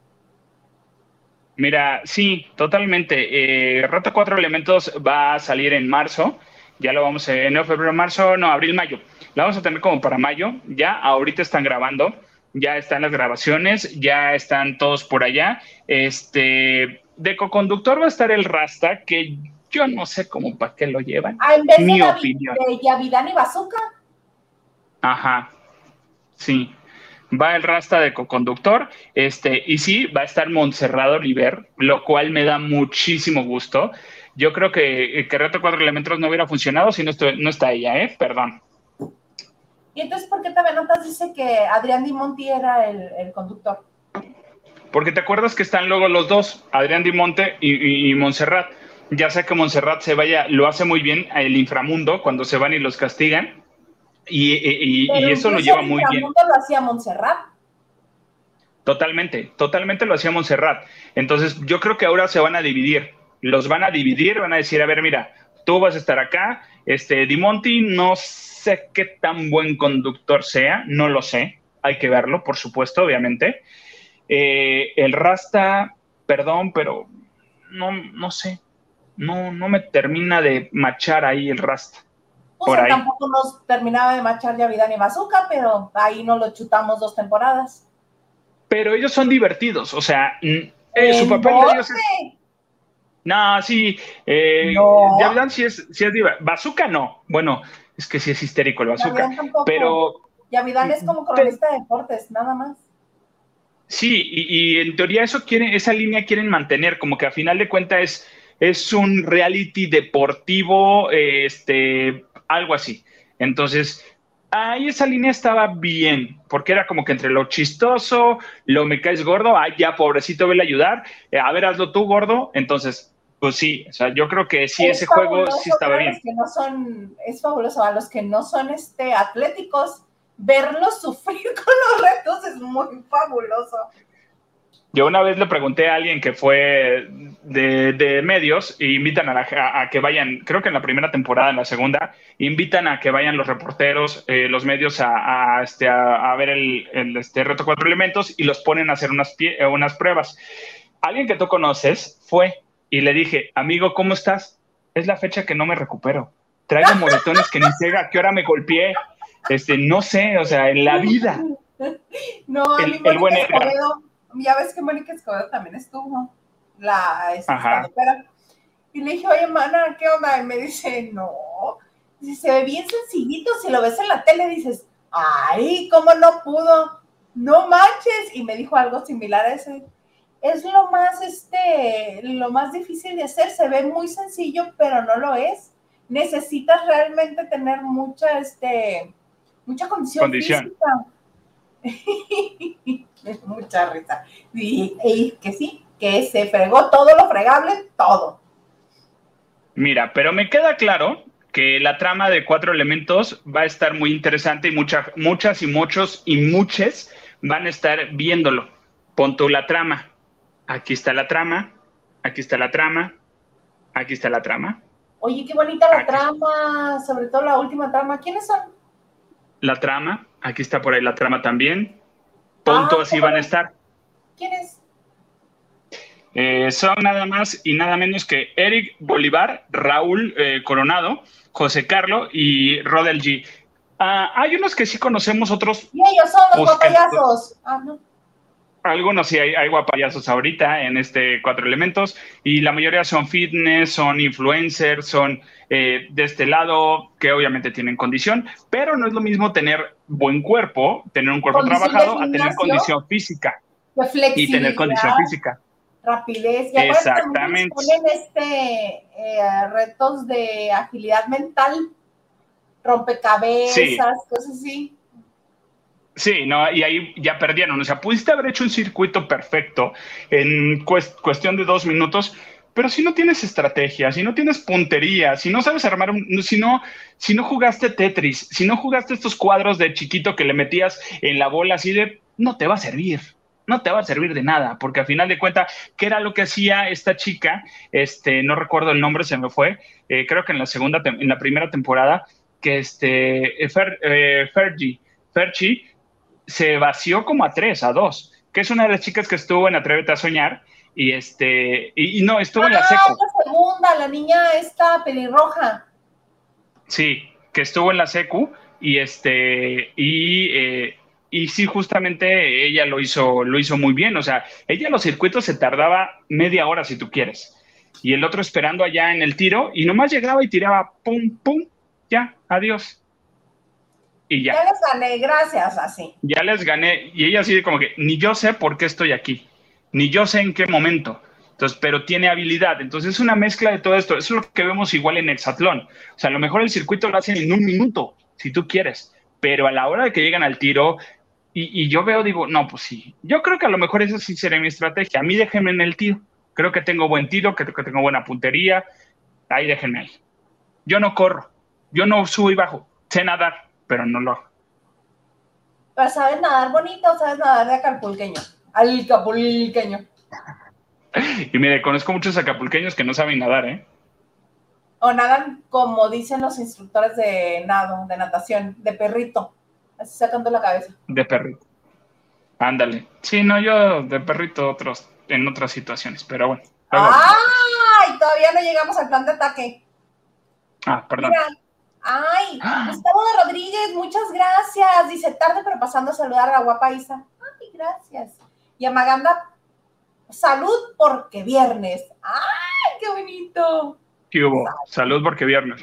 Mira, sí, totalmente. Eh, Rata Cuatro Elementos va a salir en marzo. Ya lo vamos a enero, febrero, marzo, no, abril, mayo. La vamos a tener como para mayo. Ya ahorita están grabando, ya están las grabaciones, ya están todos por allá. Este, de coconductor va a estar el Rasta, que yo no sé cómo para qué lo llevan. Ah, en vez Mi de opinión. ¿De Yavidán y Bazooka? Ajá, sí. Va el Rasta de coconductor, este, y sí, va a estar Montserrat Oliver, lo cual me da muchísimo gusto. Yo creo que, que Reto Cuatro Elementos no hubiera funcionado si no, no está ella, ¿eh? Perdón. ¿Y entonces por qué también notas dice que Adrián Di Monti era el, el conductor? Porque te acuerdas que están luego los dos, Adrián Dimonte y, y, Montserrat. Ya sea que Montserrat se vaya, lo hace muy bien el inframundo cuando se van y los castigan. Y, eso lo lleva muy bien. ¿El lo hacía Montserrat? Totalmente, totalmente lo hacía Montserrat. Entonces, yo creo que ahora se van a dividir. Los van a dividir, van a decir, a ver, mira, tú vas a estar acá. Este, Dimonti, no sé qué tan buen conductor sea, no lo sé. Hay que verlo, por supuesto, obviamente. Eh, el Rasta, perdón, pero no, no sé, no, no me termina de machar ahí el Rasta. Pues por tampoco nos terminaba de machar ya Vida ni Bazooka, pero ahí no lo chutamos dos temporadas. Pero ellos son divertidos, o sea, eh, su papel de ellos es... No, sí, eh, no. sí es, sí es Bazooka no, bueno, es que sí es histérico el Bazooka, pero... Yavidan es como cronista de deportes, nada más. Sí, y, en teoría eso quieren, esa línea quieren mantener, como que a final de cuentas es, es un reality deportivo, este, algo así. Entonces, ahí esa línea estaba bien, porque era como que entre lo chistoso, lo me caes gordo, ay, ya, pobrecito, vele a ayudar, eh, a ver, hazlo tú, gordo. Entonces, pues sí, o sea, yo creo que sí, ese juego sí estaba bien. Que no son, es fabuloso, a los que no son este, atléticos, verlos sufrir con los retos es muy fabuloso. Yo una vez le pregunté a alguien que fue de, medios e invitan a, que vayan, creo que en la primera temporada, en la segunda, invitan a que vayan los reporteros, eh, los medios a, este, a, ver el, este reto cuatro elementos y los ponen a hacer unas, eh, unas pruebas. Alguien que tú conoces fue y le dije, amigo, ¿cómo estás? Es la fecha que no me recupero. Traigo moretones que ni sé a qué hora me golpeé este, no sé, o sea, en la vida. No, el, a buen Escobedo, ya ves que Mónica Escobedo también estuvo, la este, Y le dije, oye, mana, ¿qué onda? Y me dice, no, dice, se ve bien sencillito, si lo ves en la tele dices, ay, ¿cómo no pudo? No manches. Y me dijo algo similar a ese. Es lo más, este, lo más difícil de hacer, se ve muy sencillo, pero no lo es. Necesitas realmente tener mucha, este, mucha condición, física. Mucha risa. Y, que sí, que se fregó todo lo fregable, todo. Mira, pero me queda claro que la trama de cuatro elementos va a estar muy interesante y muchas, muchas y muchos y muchas van a estar viéndolo. Pon tú la trama. Aquí está la trama, aquí está la trama, aquí está la trama. Oye, qué bonita la trama, sobre todo la última trama. ¿Quiénes son? la trama. Aquí está por ahí la trama también. Punto, ah, así van a estar. ¿Quién es? Eh, son nada más y nada menos que Eric Bolívar, Raúl eh, Coronado, José Carlo y Rodel G. Ah, hay unos que sí conocemos, otros. Y ellos son los guapayazos. Ah, no. Algunos sí hay, hay guapayazos ahorita en este cuatro elementos y la mayoría son fitness, son influencers, son eh, de este lado que obviamente tienen condición, pero no es lo mismo tener buen cuerpo, tener un cuerpo trabajado, a tener condición física y tener condición física. rapidez. Y Exactamente. Ponen este, eh, retos de agilidad mental, rompecabezas, Sí. cosas así. Sí, no, y ahí ya perdieron. O sea, pudiste haber hecho un circuito perfecto en cues- cuestión de dos minutos, pero si no tienes estrategia, si no tienes puntería, si no sabes armar, un, si no, si no jugaste Tetris, si no jugaste estos cuadros de chiquito que le metías en la bola así de, no te va a servir. No te va a servir de nada, porque al final de cuentas, ¿qué era lo que hacía esta chica? Este, no recuerdo el nombre, se me fue. eh, creo que en la segunda, en la primera temporada, que este, eh, Fer, eh, Fergie, Fergie se vació como a tres, a dos, que es una de las chicas que estuvo en Atrévete a Soñar y este, y, y no, estuvo en la Ah, seco, la segunda, la niña esta pelirroja. sí, que estuvo en la secu y este, y, eh, y sí, justamente ella lo hizo, lo hizo muy bien, o sea, ella los circuitos se tardaba media hora si tú quieres, y el otro esperando allá en el tiro y nomás llegaba y tiraba pum, pum, ya, adiós. Y ya. Ya les gané, gracias, así. ya les gané. Y ella así como que, ni yo sé por qué estoy aquí, ni yo sé en qué momento. Entonces, pero tiene habilidad. Entonces, es una mezcla de todo esto. Eso es lo que vemos igual en Hexatlón. O sea, a lo mejor el circuito lo hacen en un minuto, si tú quieres. Pero a la hora de que llegan al tiro, y, y yo veo, digo, no, pues sí. Yo creo que a lo mejor esa sí sería mi estrategia. A mí déjenme en el tiro. Creo que tengo buen tiro, creo que tengo buena puntería. Ahí déjenme ahí. Yo no corro. Yo no subo y bajo. Sé nadar, pero no lo hago. Pero sabes nadar bonito o sabes nadar de acapulqueño. Al acapulqueño. Y mire, conozco muchos acapulqueños que no saben nadar, ¿eh? O nadan como dicen los instructores de nado, de natación, de perrito. Así sacando la cabeza. De perrito. Ándale. Sí, no, yo de perrito otros, en otras situaciones, pero bueno. ¡Ay! Todavía no llegamos al plan de ataque. Ah, perdón. Mira. ¡Ay! Ah. Gustavo de Rodríguez, muchas gracias. Dice tarde, pero pasando a saludar a la guapa Isa. ¡Ay, gracias! Y a Maganda, salud porque viernes. ¡Ay, qué bonito! ¿Qué hubo? Salud porque viernes.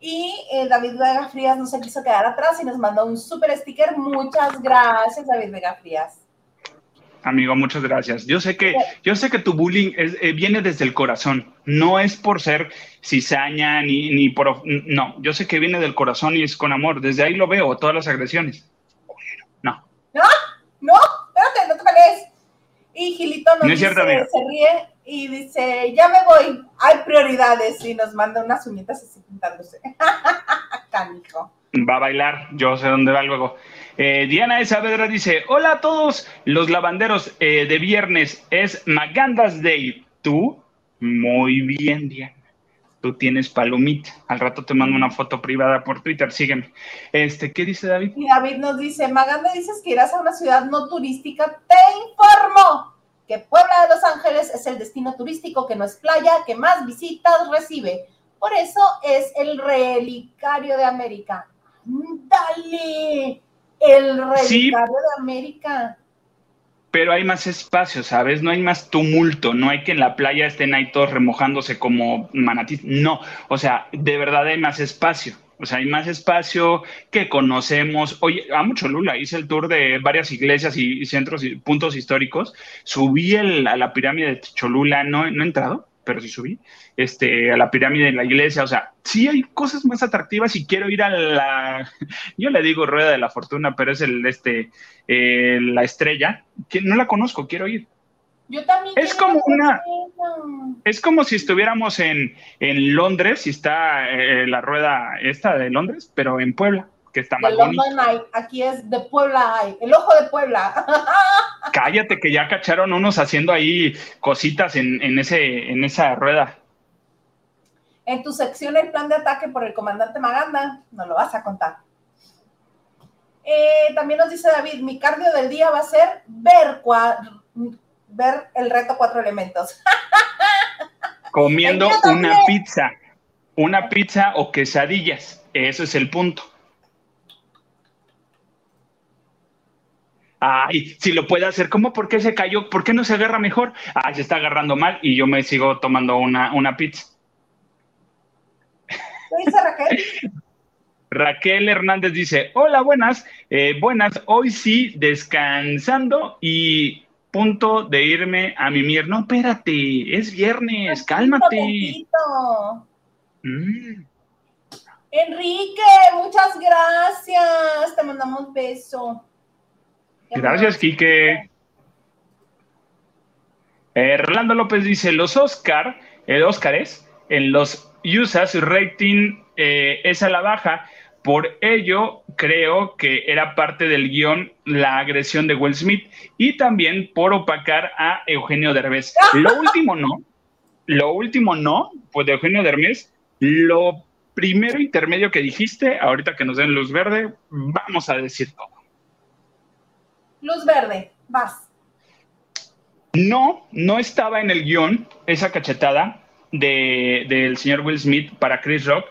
Y eh, David Vega Frías no se quiso quedar atrás y nos mandó un super sticker. Muchas gracias, David Vega Frías. Amigo, muchas gracias. Yo sé que, yo sé que tu bullying es- eh, viene desde el corazón. No es por ser cizaña ni, ni por. No, yo sé que viene del corazón y es con amor. Desde ahí lo veo, todas las agresiones. No. No, espérate, no te pelees. Y Gilito nos No cierto, dice, amiga. se ríe y dice, ya me voy, hay prioridades. Y nos manda unas uñitas así pintándose. Canijo. Va a bailar, yo sé dónde va luego. Eh, Diana de Saavedra dice: Hola a todos los lavanderos eh, de viernes, es Magandas Day. ¿Tú? Muy bien, Diana. Tú tienes palomita. Al rato te mando una foto privada por Twitter, sígueme. Este, ¿qué dice David? Y David nos dice, Maganda, dices que irás a una ciudad no turística. Te informo que Puebla de Los Ángeles es el destino turístico que no es playa, que más visitas recibe. Por eso es el relicario de América. ¡Dale! El relicario Sí. de América. Pero hay más espacio, ¿sabes? No hay más tumulto, no hay que en la playa estén ahí todos remojándose como manatí. No, o sea, de verdad hay más espacio. O sea, hay más espacio que conocemos. Oye, a mucho Lula, hice el tour de varias iglesias y, y centros y puntos históricos. Subí el- a la pirámide de Cholula, no, no he entrado, pero sí subí, este, a la pirámide de la iglesia. O sea, sí hay cosas más atractivas y quiero ir a la, yo le digo rueda de la fortuna, pero es el, este, eh, la estrella, que no la conozco, quiero ir. Yo también. Es como una- conocerla. Es como si estuviéramos en, en Londres, si está eh, la rueda esta de Londres, pero en Puebla, que está bonito. Aquí es de Puebla hay, el ojo de Puebla. Cállate que ya cacharon unos haciendo ahí cositas en, en, ese, en esa rueda. En tu sección el plan de ataque por el comandante Maganda, no lo vas a contar. Eh, también nos dice David, mi cardio del día va a ser ver, cua- ver el reto cuatro elementos. Comiendo una pizza, una pizza o quesadillas. Ese es el punto. Ay, si lo puede hacer, ¿cómo? ¿Por qué se cayó? ¿Por qué no se agarra mejor? Ay, se está agarrando mal y yo me sigo tomando una, una pizza. ¿Qué dice Raquel? Raquel Hernández dice, hola, buenas, eh, buenas, hoy sí descansando y punto de irme a mimir. No, espérate, es viernes, cálmate. Mm, Enrique, muchas gracias. Te mandamos beso. Gracias, Quique. Eh, Rolando López dice, los Oscar, el Óscares, en los USA su rating eh, es a la baja. Por ello, creo que era parte del guion la agresión de Will Smith y también por opacar a Eugenio Derbez. Lo último no, lo último no, pues de Eugenio Derbez, lo primero intermedio que dijiste, ahorita que nos den luz verde, vamos a decir todo. Luz verde, vas. No, no estaba en el guion esa cachetada de- del señor Will Smith para Chris Rock.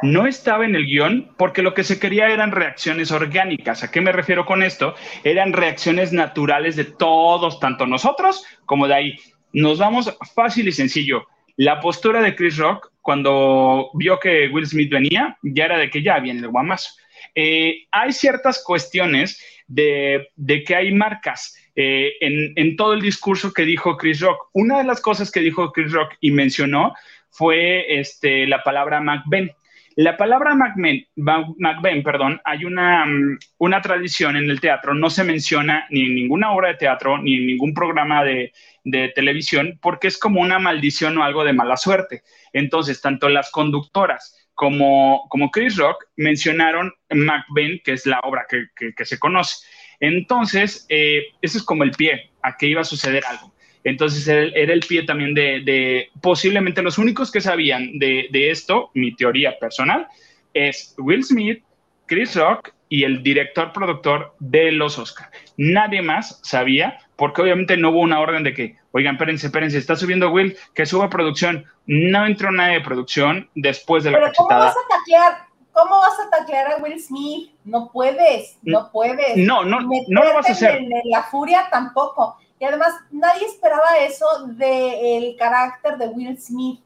No estaba en el guion porque lo que se quería eran reacciones orgánicas. ¿A qué me refiero con esto? Eran reacciones naturales de todos, tanto nosotros como de ahí. Nos vamos fácil y sencillo. La postura de Chris Rock cuando vio que Will Smith venía ya era de que ya viene el guamazo. Eh, hay ciertas cuestiones de, que hay marcas eh, en, todo el discurso que dijo Chris Rock. Una de las cosas que dijo Chris Rock y mencionó fue este, la palabra McBen. La palabra McBen, McBen, perdón, hay una, mm, una tradición en el teatro, no se menciona ni en ninguna obra de teatro, ni en ningún programa de, de televisión, porque es como una maldición o algo de mala suerte. Entonces, tanto las conductoras como, como Chris Rock mencionaron McBen, que es la obra que, que- se conoce. Entonces, eh, ese es como el pie a que iba a suceder algo. Entonces, era el pie también de, de posiblemente los únicos que sabían de, de esto, mi teoría personal, es Will Smith, Chris Rock y el director productor de los Oscar. Nadie más sabía, porque obviamente no hubo una orden de que, oigan, espérense, espérense, está subiendo Will, que suba producción. No entró nadie de producción después de la Pero ¿cómo vas a taclear? ¿Cómo vas a taclear a Will Smith? No puedes, no puedes. No, no, no lo vas a hacer. En, en la furia tampoco. Y además, nadie esperaba eso del carácter de Will Smith.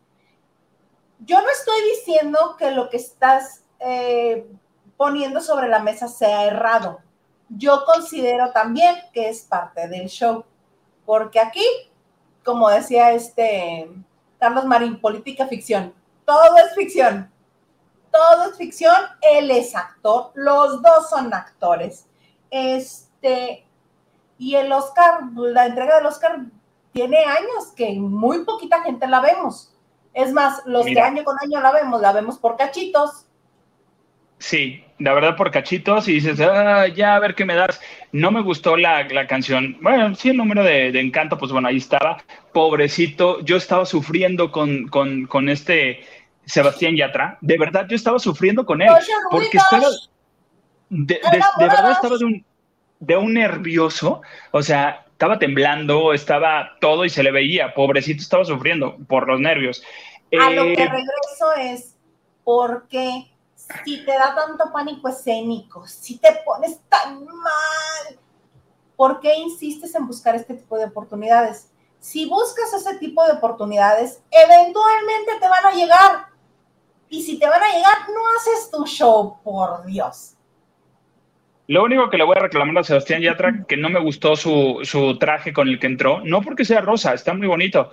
Yo no estoy diciendo que lo que estás eh, poniendo sobre la mesa sea errado. Yo considero también que es parte del show. Porque aquí, como decía este Carlos Marín, política ficción. Todo es ficción. Todo es ficción. Él es actor. Los dos son actores. Este, y el Oscar, la entrega del Oscar tiene años que muy poquita gente la vemos. Es más, los Mira. que año con año la vemos, la vemos por cachitos. Sí, la verdad por cachitos y dices, "Ah, ya a ver qué me das. No me gustó la, la canción. Bueno, sí, el número de, de Encanto, pues bueno, ahí estaba. Pobrecito, yo estaba sufriendo con, con, con este Sebastián Yatra. De verdad, yo estaba sufriendo con él. Porque estaba, de, de- de verdad estaba de un, de un nervioso. O sea, estaba temblando, estaba todo y se le veía. Pobrecito, estaba sufriendo por los nervios. A lo Eh, que regreso es porque si te da tanto pánico escénico, si te pones tan mal, ¿por qué insistes en buscar este tipo de oportunidades? Si buscas ese tipo de oportunidades, eventualmente te van a llegar. Y si te van a llegar, no haces tu show, por Dios. Lo único que le voy a reclamar a Sebastián Yatra, que no me gustó su, su traje con el que entró, no porque sea rosa, está muy bonito,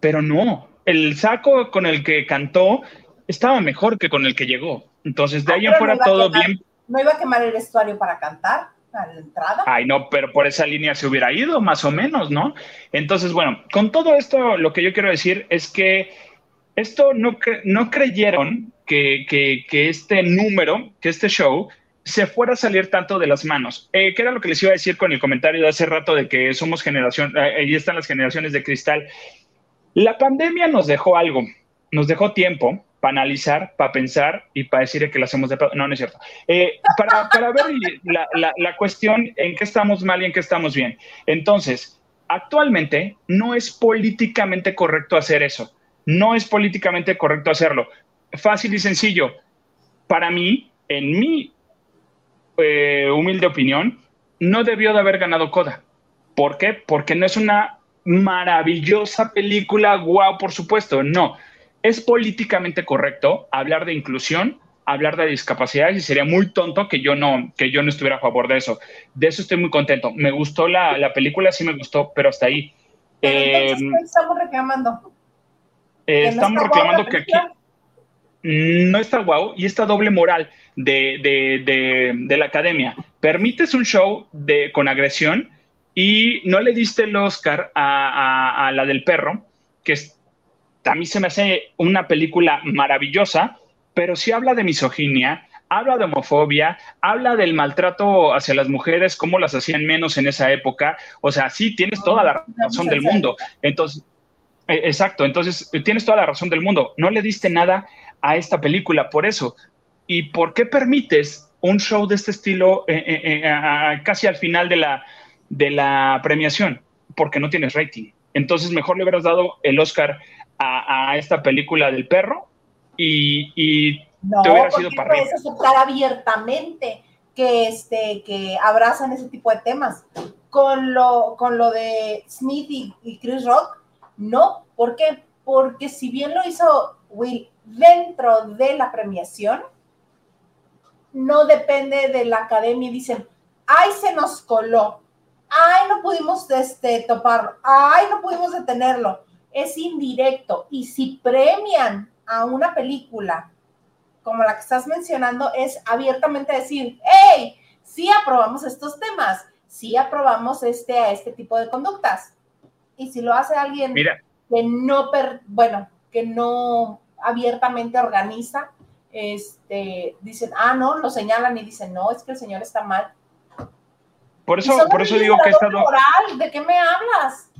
pero no, el saco con el que cantó estaba mejor que con el que llegó. Entonces, de ahí en fuera no iba a todo quemar- bien. No iba a quemar el vestuario para cantar a la entrada. Ay, no, pero por esa línea se hubiera ido, más o menos, ¿no? Entonces, bueno, con todo esto, lo que yo quiero decir es que esto no, cre- no creyeron que, que- que este número, que este show, se fuera a salir tanto de las manos. Eh, ¿Qué era lo que les iba a decir con el comentario de hace rato de que somos generación, eh, ahí están las generaciones de cristal? La pandemia nos dejó algo, nos dejó tiempo para analizar, para pensar y para decir que lo hacemos de... pedo. No, no es cierto. Eh, para, para ver la, la- la cuestión en qué estamos mal y en qué estamos bien. Entonces, actualmente no es políticamente correcto hacer eso. No es políticamente correcto hacerlo. Fácil y sencillo. Para mí, en mi eh, humilde opinión, no debió de haber ganado Coda. ¿Por qué? Porque no es una maravillosa película, wow, por supuesto, no. Es políticamente correcto hablar de inclusión, hablar de discapacidades y sería muy tonto que yo no, que yo no estuviera a favor de eso. De eso estoy muy contento. Me gustó la, película, sí me gustó, pero hasta ahí. Eh, estamos reclamando? Eh, estamos reclamando que aquí no está guau y esta doble moral de, la academia. Permites un show de, con agresión y no le diste el Oscar a, la del perro, que a mí se me hace una película maravillosa, pero sí habla de misoginia, habla de homofobia, habla del maltrato hacia las mujeres, cómo las hacían menos en esa época. O sea, sí, tienes toda la razón del mundo. Entonces, e, exacto, entonces tienes toda la razón del mundo. No le diste nada a esta película por eso. ¿Y por qué permites un show de este estilo eh, eh, eh, casi al final de la, de la premiación? Porque no tienes rating. Entonces mejor le hubieras dado el Oscar a, esta película del perro y, te hubiera sido para puedes aceptar abiertamente que, este, que abrazan ese tipo de temas. Con lo, con lo de Smith y, y Chris Rock, no. ¿Por qué? Porque si bien lo hizo Will dentro de la premiación, no depende de la academia y dicen, ay, se nos coló, ay, no pudimos este, toparlo, ay, no pudimos detenerlo. Es indirecto. Y si premian a una película como la que estás mencionando, es abiertamente decir, hey, sí aprobamos estos temas, sí aprobamos este, a este tipo de conductas. Y si lo hace alguien Mira. que no, bueno, que no abiertamente organiza, este, dicen, ah, no, lo señalan y dicen, no, es que el señor está mal. Por eso, por eso digo que está moral, ¿de qué me hablas?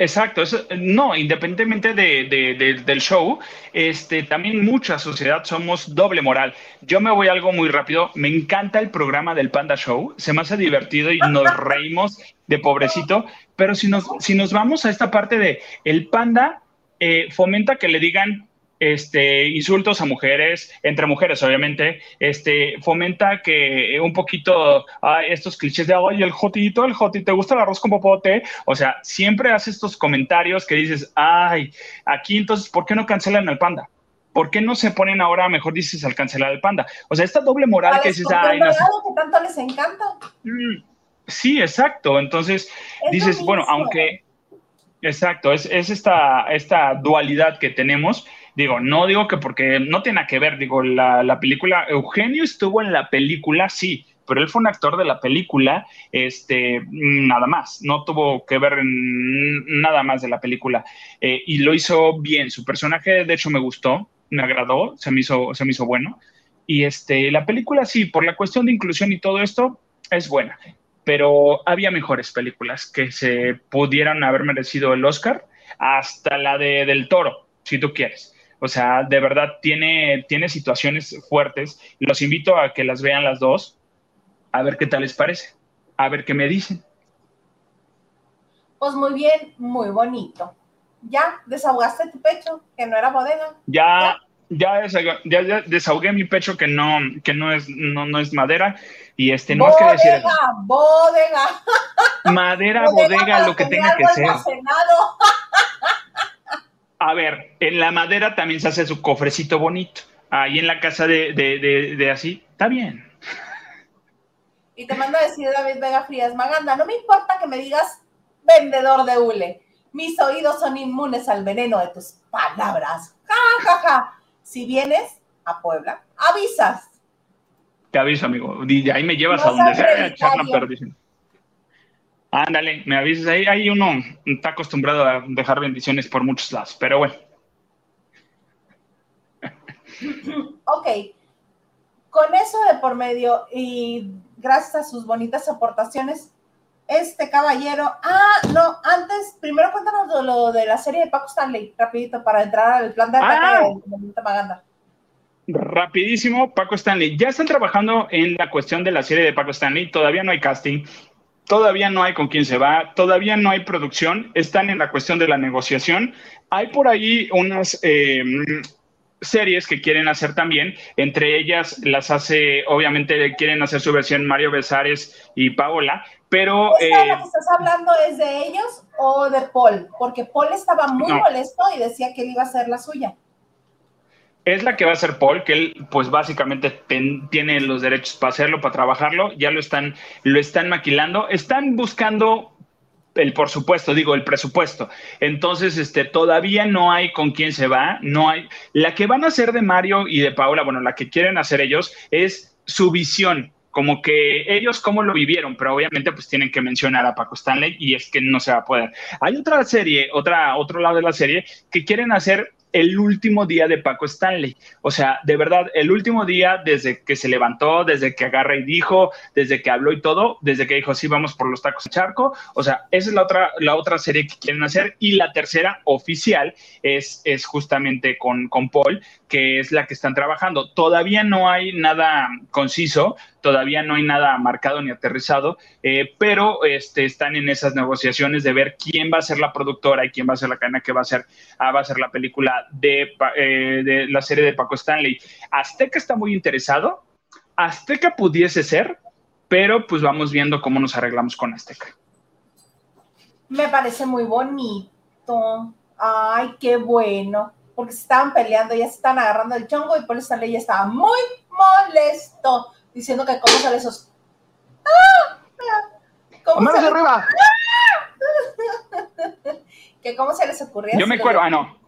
Exacto, no, independientemente de, del show, este, también mucha sociedad somos doble moral. Yo me voy a algo muy rápido, me encanta el programa del Panda Show, se me hace divertido y nos reímos de pobrecito, pero si nos, si nos vamos a esta parte de el panda eh, fomenta que le digan este, insultos a mujeres, entre mujeres obviamente, este, fomenta que un poquito ah, estos clichés de, ay, el jotito, el jotito, ¿te gusta el arroz con popote? O sea, siempre hace estos comentarios que dices, ay, aquí entonces, ¿por qué no cancelan al panda? ¿Por qué no se ponen ahora, mejor dices, al cancelar al panda? O sea, esta doble moral que dices, ay, no que tanto les encanta. Mm, sí, exacto. Entonces, dices, bueno, aunque... Exacto, es, es esta, esta dualidad que tenemos Digo, no digo que porque no tiene que ver, digo, la, la, película, Eugenio estuvo en la película, sí, pero él fue un actor de la película, este, nada más, no tuvo que ver en nada más de la película eh, y lo hizo bien. Su personaje, de hecho, me gustó, me agradó, se me hizo, se me hizo bueno. Y este, la película, sí, por la cuestión de inclusión y todo esto, es buena, pero había mejores películas que se pudieran haber merecido el Oscar, hasta la de Del Toro, si tú quieres. O sea, de verdad tiene, tiene situaciones fuertes. Los invito a que las vean las dos, a ver qué tal les parece, a ver qué me dicen. Pues muy bien, muy bonito. ¿Ya desahogaste tu pecho, que no era bodega? Ya, ya, ya, desahogué mi pecho, que no, que no es, no, no es madera. Y este, no bodega, es que decir. Bodega. Madera, bodega, lo que tenga que ser. A ver, en la madera también se hace su cofrecito bonito. Ahí en la casa de, de, así, está bien. Y te manda a decir David Vega Frías, Maganda, no me importa que me digas vendedor de hule. Mis oídos son inmunes al veneno de tus palabras. Ja, ja, ja. Si vienes a Puebla, avisas. Te aviso, amigo. ahí me llevas a donde sea a echar la perdición. Ándale, me avisas ahí. Ahí uno está acostumbrado a dejar bendiciones por muchos lados, pero bueno. Ok. Con eso de por medio y gracias a sus bonitas aportaciones, este caballero. Ah, no, antes, primero cuéntanos lo, de la serie de Paco Stanley, rapidito, para entrar al plan de ataque ah. de Maganda. Rapidísimo, Paco Stanley. Ya están trabajando en la cuestión de la serie de Paco Stanley, todavía no hay casting todavía no hay con quién se va, todavía no hay producción, están en la cuestión de la negociación. Hay por ahí unas eh, series que quieren hacer también, entre ellas las hace, obviamente quieren hacer su versión Mario Besares y Paola, pero... ¿Esta eh, la que estás hablando es de ellos o de Paul? Porque Paul estaba muy No. molesto y decía que él iba a hacer la suya. Es la que va a hacer Paul, que él pues básicamente tiene los derechos para hacerlo, para trabajarlo, ya lo están, lo están maquilando, están buscando el por supuesto, digo, el presupuesto. Entonces, este, todavía no hay con quién se va, no hay. La que van a hacer de Mario y de Paula, bueno, la que quieren hacer ellos es su visión, como que ellos cómo lo vivieron, pero obviamente pues tienen que mencionar a Paco Stanley y es que no se va a poder. Hay otra serie, otra, otro lado de la serie que quieren hacer el último día de Paco Stanley. O sea, de verdad, el último día desde que se levantó, desde que agarra y dijo, desde que habló y todo, desde que dijo, sí, vamos por los tacos de charco. O sea, esa es la otra, la otra serie que quieren hacer. Y la tercera oficial es, es justamente con, con Paul, que es la que están trabajando. Todavía no hay nada conciso, todavía no hay nada marcado ni aterrizado, eh, pero este, están en esas negociaciones de ver quién va a ser la productora y quién va a ser la cadena que va a ser, ah, va a ser la película eh, de la serie de Paco Stanley. Azteca está muy interesado, Azteca pudiese ser, pero pues vamos viendo cómo nos arreglamos con Azteca. Me parece muy bonito. Ay, qué bueno. Porque se estaban peleando, ya se estaban agarrando el chongo y Paul Stanley ya estaba muy molesto, diciendo que cómo sale esos. ¡Ah! ¿Cómo ¡Manos arriba! que cómo se les ocurría? Yo me acuerdo, ah, no.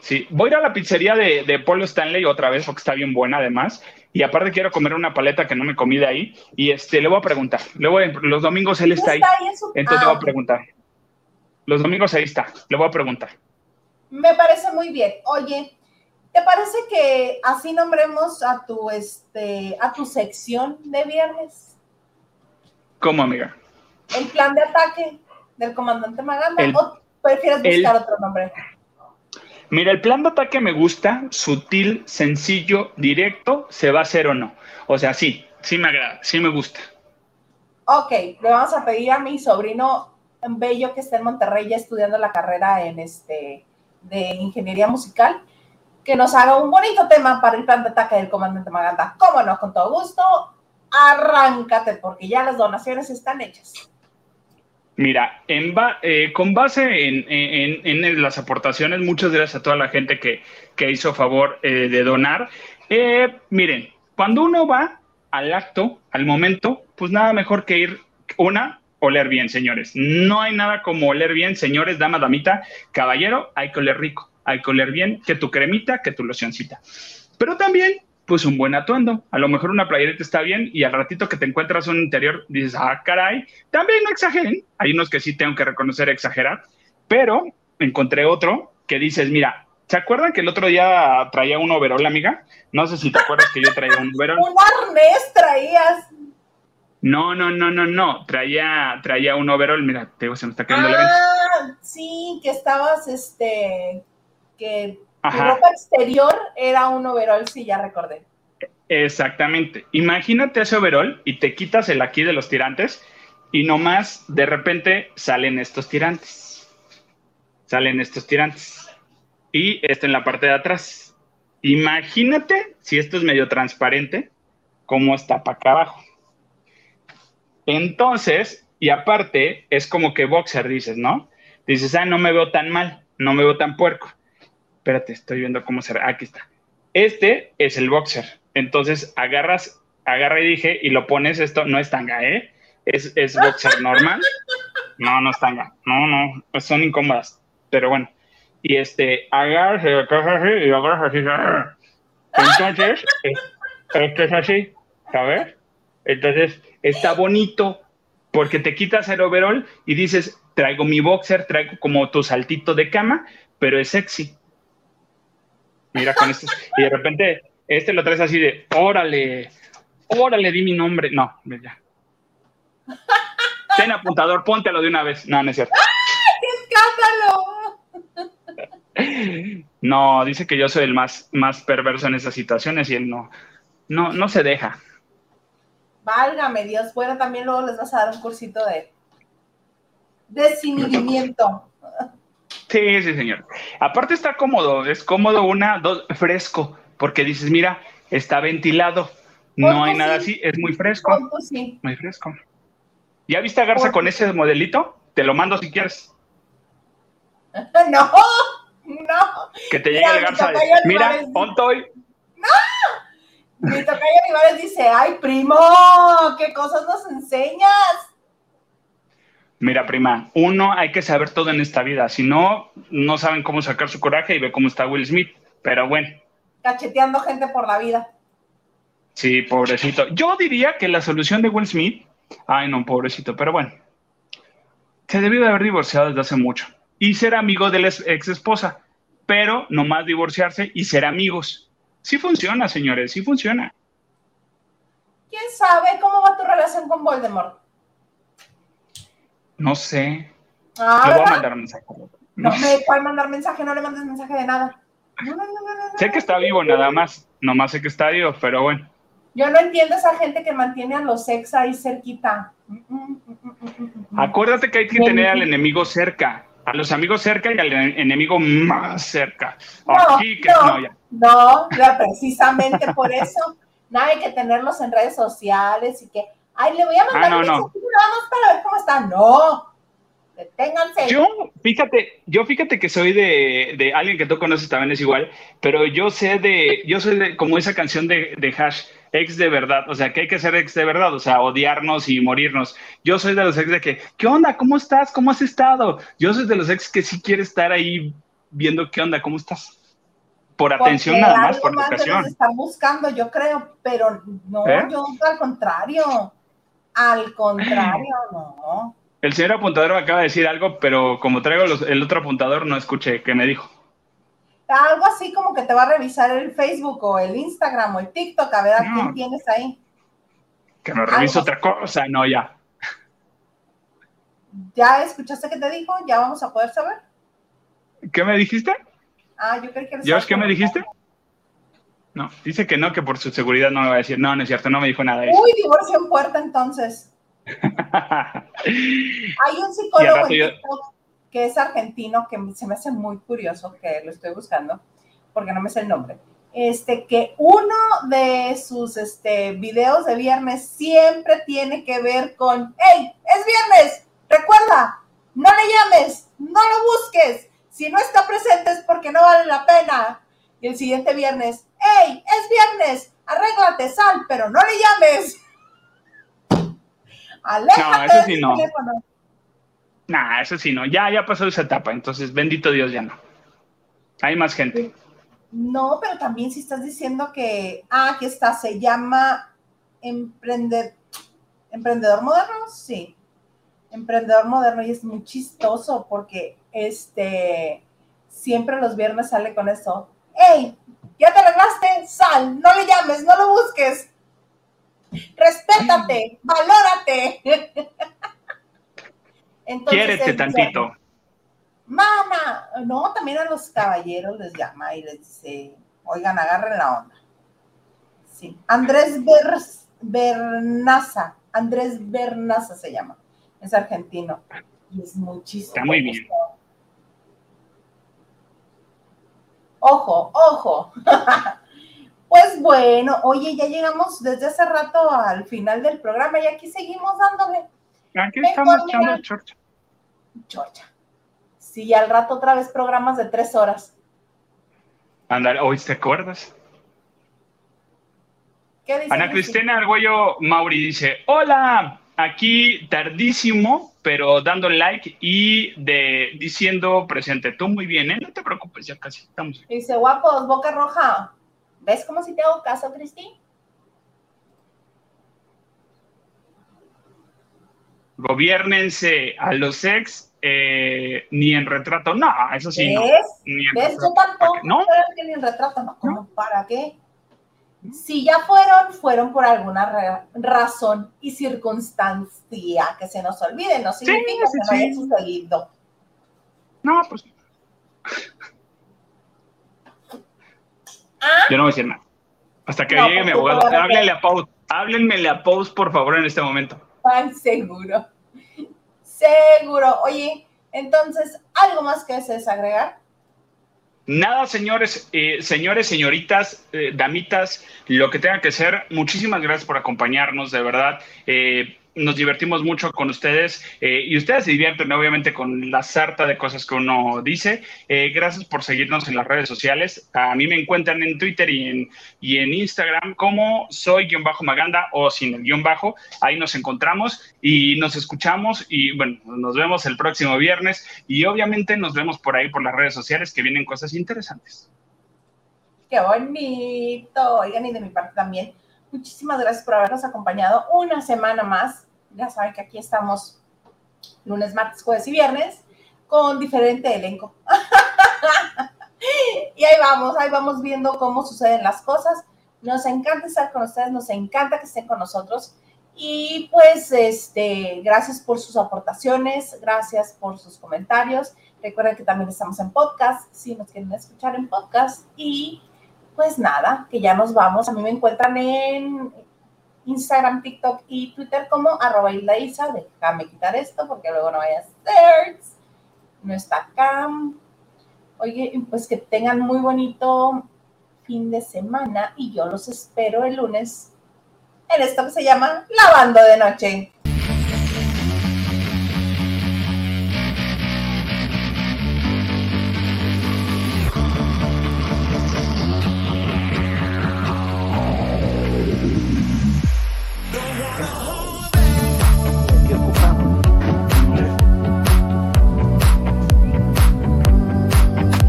Sí, voy a ir a la pizzería de, de Polo Stanley otra vez porque está bien buena además. Y aparte quiero comer una paleta que no me comí de ahí. Y este, le voy a preguntar. Le voy, los domingos él está ahí. Está ahí en su- Entonces Ah, le voy a ok. preguntar. Los domingos ahí está. Le voy a preguntar. Me parece muy bien. Oye, ¿te parece que así nombremos a tu este a tu sección de viernes? ¿Cómo, amiga? El plan de ataque del comandante Maganda El- o prefieres el- buscar otro nombre? Mira, el plan de ataque me gusta, sutil, sencillo, directo, se va a hacer o no. O sea, sí, sí me agrada, sí me gusta. Ok, le vamos a pedir a mi sobrino Bello que está en Monterrey ya estudiando la carrera en este de ingeniería musical que nos haga un bonito tema para el plan de ataque del comandante Maganda. Cómo no, con todo gusto. Arráncate porque ya las donaciones están hechas. Mira, en eh, con base en, las aportaciones, muchas gracias a toda la gente que, que hizo favor eh, de donar. Eh, miren, cuando uno va al acto, al momento, pues nada mejor que ir, una, oler bien, señores. No hay nada como oler bien, señores, dama, damita, caballero, hay que oler rico, hay que oler bien, que tu cremita, que tu locioncita. Pero también, pues un buen atuendo. A lo mejor una playerita está bien y al ratito que te encuentras un interior dices, ah, caray, también no exageren. Hay unos que sí tengo que reconocer exagerar, pero encontré otro que dices, mira, ¿se acuerdan que el otro día traía un overol, amiga? No sé si te acuerdas que yo traía un overol. Un arnés traías. No, no, no, no, no. Traía, traía un overol. Mira, te digo, se me está cayendo la venta. Ah, sí, que estabas, este, que Ajá. ropa exterior era un overall, sí, ya recordé. Exactamente. Imagínate ese overol y te quitas el aquí de los tirantes y nomás de repente salen estos tirantes. Salen estos tirantes. Y este en la parte de atrás. Imagínate si esto es medio transparente, cómo está para acá abajo. Entonces, y aparte, es como que boxer, dices, ¿no? Dices, ah, no me veo tan mal, no me veo tan puerco. Espérate, estoy viendo cómo se... Aquí está. Este es el boxer. Entonces agarras, agarra y dije, y lo pones esto, no es tanga, ¿eh? Es, es boxer normal. No, no es tanga. No, no, pues son incómodas. Pero bueno. Y este, agarras y agarras así. Entonces, es- esto es así, ¿sabes? Entonces, está bonito porque te quitas el overall y dices, traigo mi boxer, traigo como tu saltito de cama, pero es sexy. Mira con esto. Y de repente, este lo traes así de, órale, órale, di mi nombre. No, ya. Ten apuntador, póntelo de una vez. No, no es cierto. ¡Escándalo! No, dice que yo soy el más, más perverso en esas situaciones y él no, no, no se deja. Válgame Dios. Bueno, también luego les vas a dar un cursito de desinhibimiento. Sí, sí, señor. Aparte está cómodo, es cómodo una, dos, fresco, porque dices, mira, está ventilado, no hay nada sí. así, es muy fresco, sí. muy fresco. ¿Ya viste a Garza con ese modelito? Te lo mando si quieres. No, no. Que te llegue Mira, el Garza. de, Mira, ontoy. Mi tocayo Olivares dice, ay, primo, qué cosas nos enseñas. Mira, prima, uno hay que saber todo en esta vida, si no, no saben cómo sacar su coraje y ve cómo está Will Smith. Pero bueno, Cacheteando gente por la vida. sí, pobrecito. Yo diría que la solución de Will Smith, ay no, pobrecito, pero bueno, se debió de haber divorciado desde hace mucho y ser amigo de la ex esposa, pero nomás divorciarse y ser amigos. Sí funciona, señores, sí funciona. ¿Quién sabe cómo va tu relación con Voldemort? No sé, Ah, le voy a mandar un mensaje. No No me cuál mandar mensaje, no le mandes mensaje de nada. No, no. Sé que está vivo nada más, nomás sé que está vivo, pero bueno. Yo no entiendo esa gente que mantiene a los ex ahí cerquita. Mm, mm, mm. Acuérdate que hay que tener al enemigo cerca, a los amigos cerca y al en- enemigo más cerca. No, Aquí que no. ya. Precisamente por eso. No hay que tenerlos en redes sociales y que, ay, le voy a mandar Ah, no, un no. mensaje nada más para ver cómo está. No, deténganse. Yo, fíjate, yo fíjate que soy de, de alguien que tú conoces también es igual, pero yo sé de, yo soy de, como esa canción de, de Hash, ex de verdad, o sea, que hay que ser ex de verdad, o sea, odiarnos y morirnos. Yo soy de los ex de que, ¿qué onda? ¿Cómo estás? ¿Cómo has estado? Yo soy de los ex que sí quiere estar ahí viendo qué onda, ¿cómo estás? Por Porque atención nada más, por más educación. estar buscando, yo creo, pero no, ¿Eh? yo al contrario. Al contrario, no. El señor apuntador me acaba de decir algo, pero como traigo los- el otro apuntador, no escuché qué me dijo. Algo así como que te va a revisar el Facebook o el Instagram o el TikTok a ver a No. quién tienes ahí. Que me reviso Algo. otra cosa. No, ya. ¿Ya escuchaste que te dijo? ¿Ya vamos a poder saber? ¿Qué me dijiste? Ah, yo creo que... ¿George, qué me dijiste? No, dice que no, que por su seguridad no me va a decir. No, no es cierto, no me dijo nada de eso. Uy, divorcio en puerta entonces. Hay un psicólogo en yo- que es argentino, que se me hace muy curioso, que lo estoy buscando, porque no me sé el nombre. Este, que uno de sus este, videos de viernes siempre tiene que ver con, hey, es viernes, recuerda, no le llames, no lo busques, si no está presente es porque no vale la pena. Y el siguiente viernes, hey, es viernes, arréglate, sal, pero no le llames. Aléjate No, eso sí no. teléfono. Nah, eso sí, no. Ya, ya pasó esa etapa. Entonces, bendito Dios, ya no. Hay más gente. No, pero también si estás diciendo que, ah, aquí está, se llama emprende- emprendedor moderno, sí, emprendedor moderno y es muy chistoso porque este siempre los viernes sale con eso, hey, ya te arreglaste, sal, no le llames, no lo busques, respétate, valórate. Entonces, Quiérete tantito. Mana, no, también a los caballeros les llama y les dice, oigan, agarren la onda. Sí, Andrés Ber- Bernaza, Andrés Bernaza se llama, es argentino y es muchísimo. Está muy bien. Ojo, ojo. Pues bueno, oye, ya llegamos desde hace rato al final del programa y aquí seguimos dándole Aquí estamos echando chorcha. chocha. Sí, al rato otra vez programas de tres horas. Ándale, hoy te acuerdas. ¿Qué dice? Ana? Cristina Argüello Mauri dice: Hola, aquí tardísimo, pero dando like y de diciendo presente. Tú muy bien, ¿eh? No te preocupes, ya casi estamos. Dice, guapos, boca roja. ¿Ves cómo si te hago caso, Cristi? Gobiernense a los ex, eh, ni en retrato. No, eso sí, no. ¿Ves? Ni en ¿Ves? retrato. Yo tampoco. ¿No? que ni en retrato, no. ¿Cómo? ¿Para qué? Si ya fueron, fueron por alguna ra- razón y circunstancia que se nos olvide. No significa sí, que no sí. haya sucedido. No, pues Ah, yo no voy a decir nada. Hasta que No, llegue mi porque abogado. Háblale a Pau. Háblenmele a Post, por favor, en este momento. Ay, seguro. Seguro. Oye, entonces, ¿algo más que desees agregar? Nada, señores, eh, señores, señoritas, eh, damitas, lo que tenga que ser, muchísimas gracias por acompañarnos, de verdad. Eh, nos divertimos mucho con ustedes eh, y ustedes se divierten obviamente con la sarta de cosas que uno dice. Eh, gracias por seguirnos en las redes sociales. A mí me encuentran en Twitter y en, y en Instagram como soy-maganda o sin el guion bajo. Ahí nos encontramos y nos escuchamos y bueno, nos vemos el próximo viernes y obviamente nos vemos por ahí por las redes sociales que vienen cosas interesantes. Qué bonito. Oigan, y de mi parte también Muchísimas gracias por habernos acompañado una semana más. Ya saben que aquí estamos lunes, martes, jueves y viernes con diferente elenco. y ahí vamos, ahí vamos viendo cómo suceden las cosas. Nos encanta estar con ustedes, nos encanta que estén con nosotros. Y pues, este, gracias por sus aportaciones, gracias por sus comentarios. Recuerden que también estamos en podcast, si nos quieren escuchar en podcast. Y pues nada, que ya nos vamos. A mí me encuentran en Instagram, TikTok y Twitter como arroba Isa. Déjame quitar esto porque luego no vaya a ser. No está acá. Oye, pues que tengan muy bonito fin de semana y yo los espero el lunes en esto que se llama Lavando de Noche.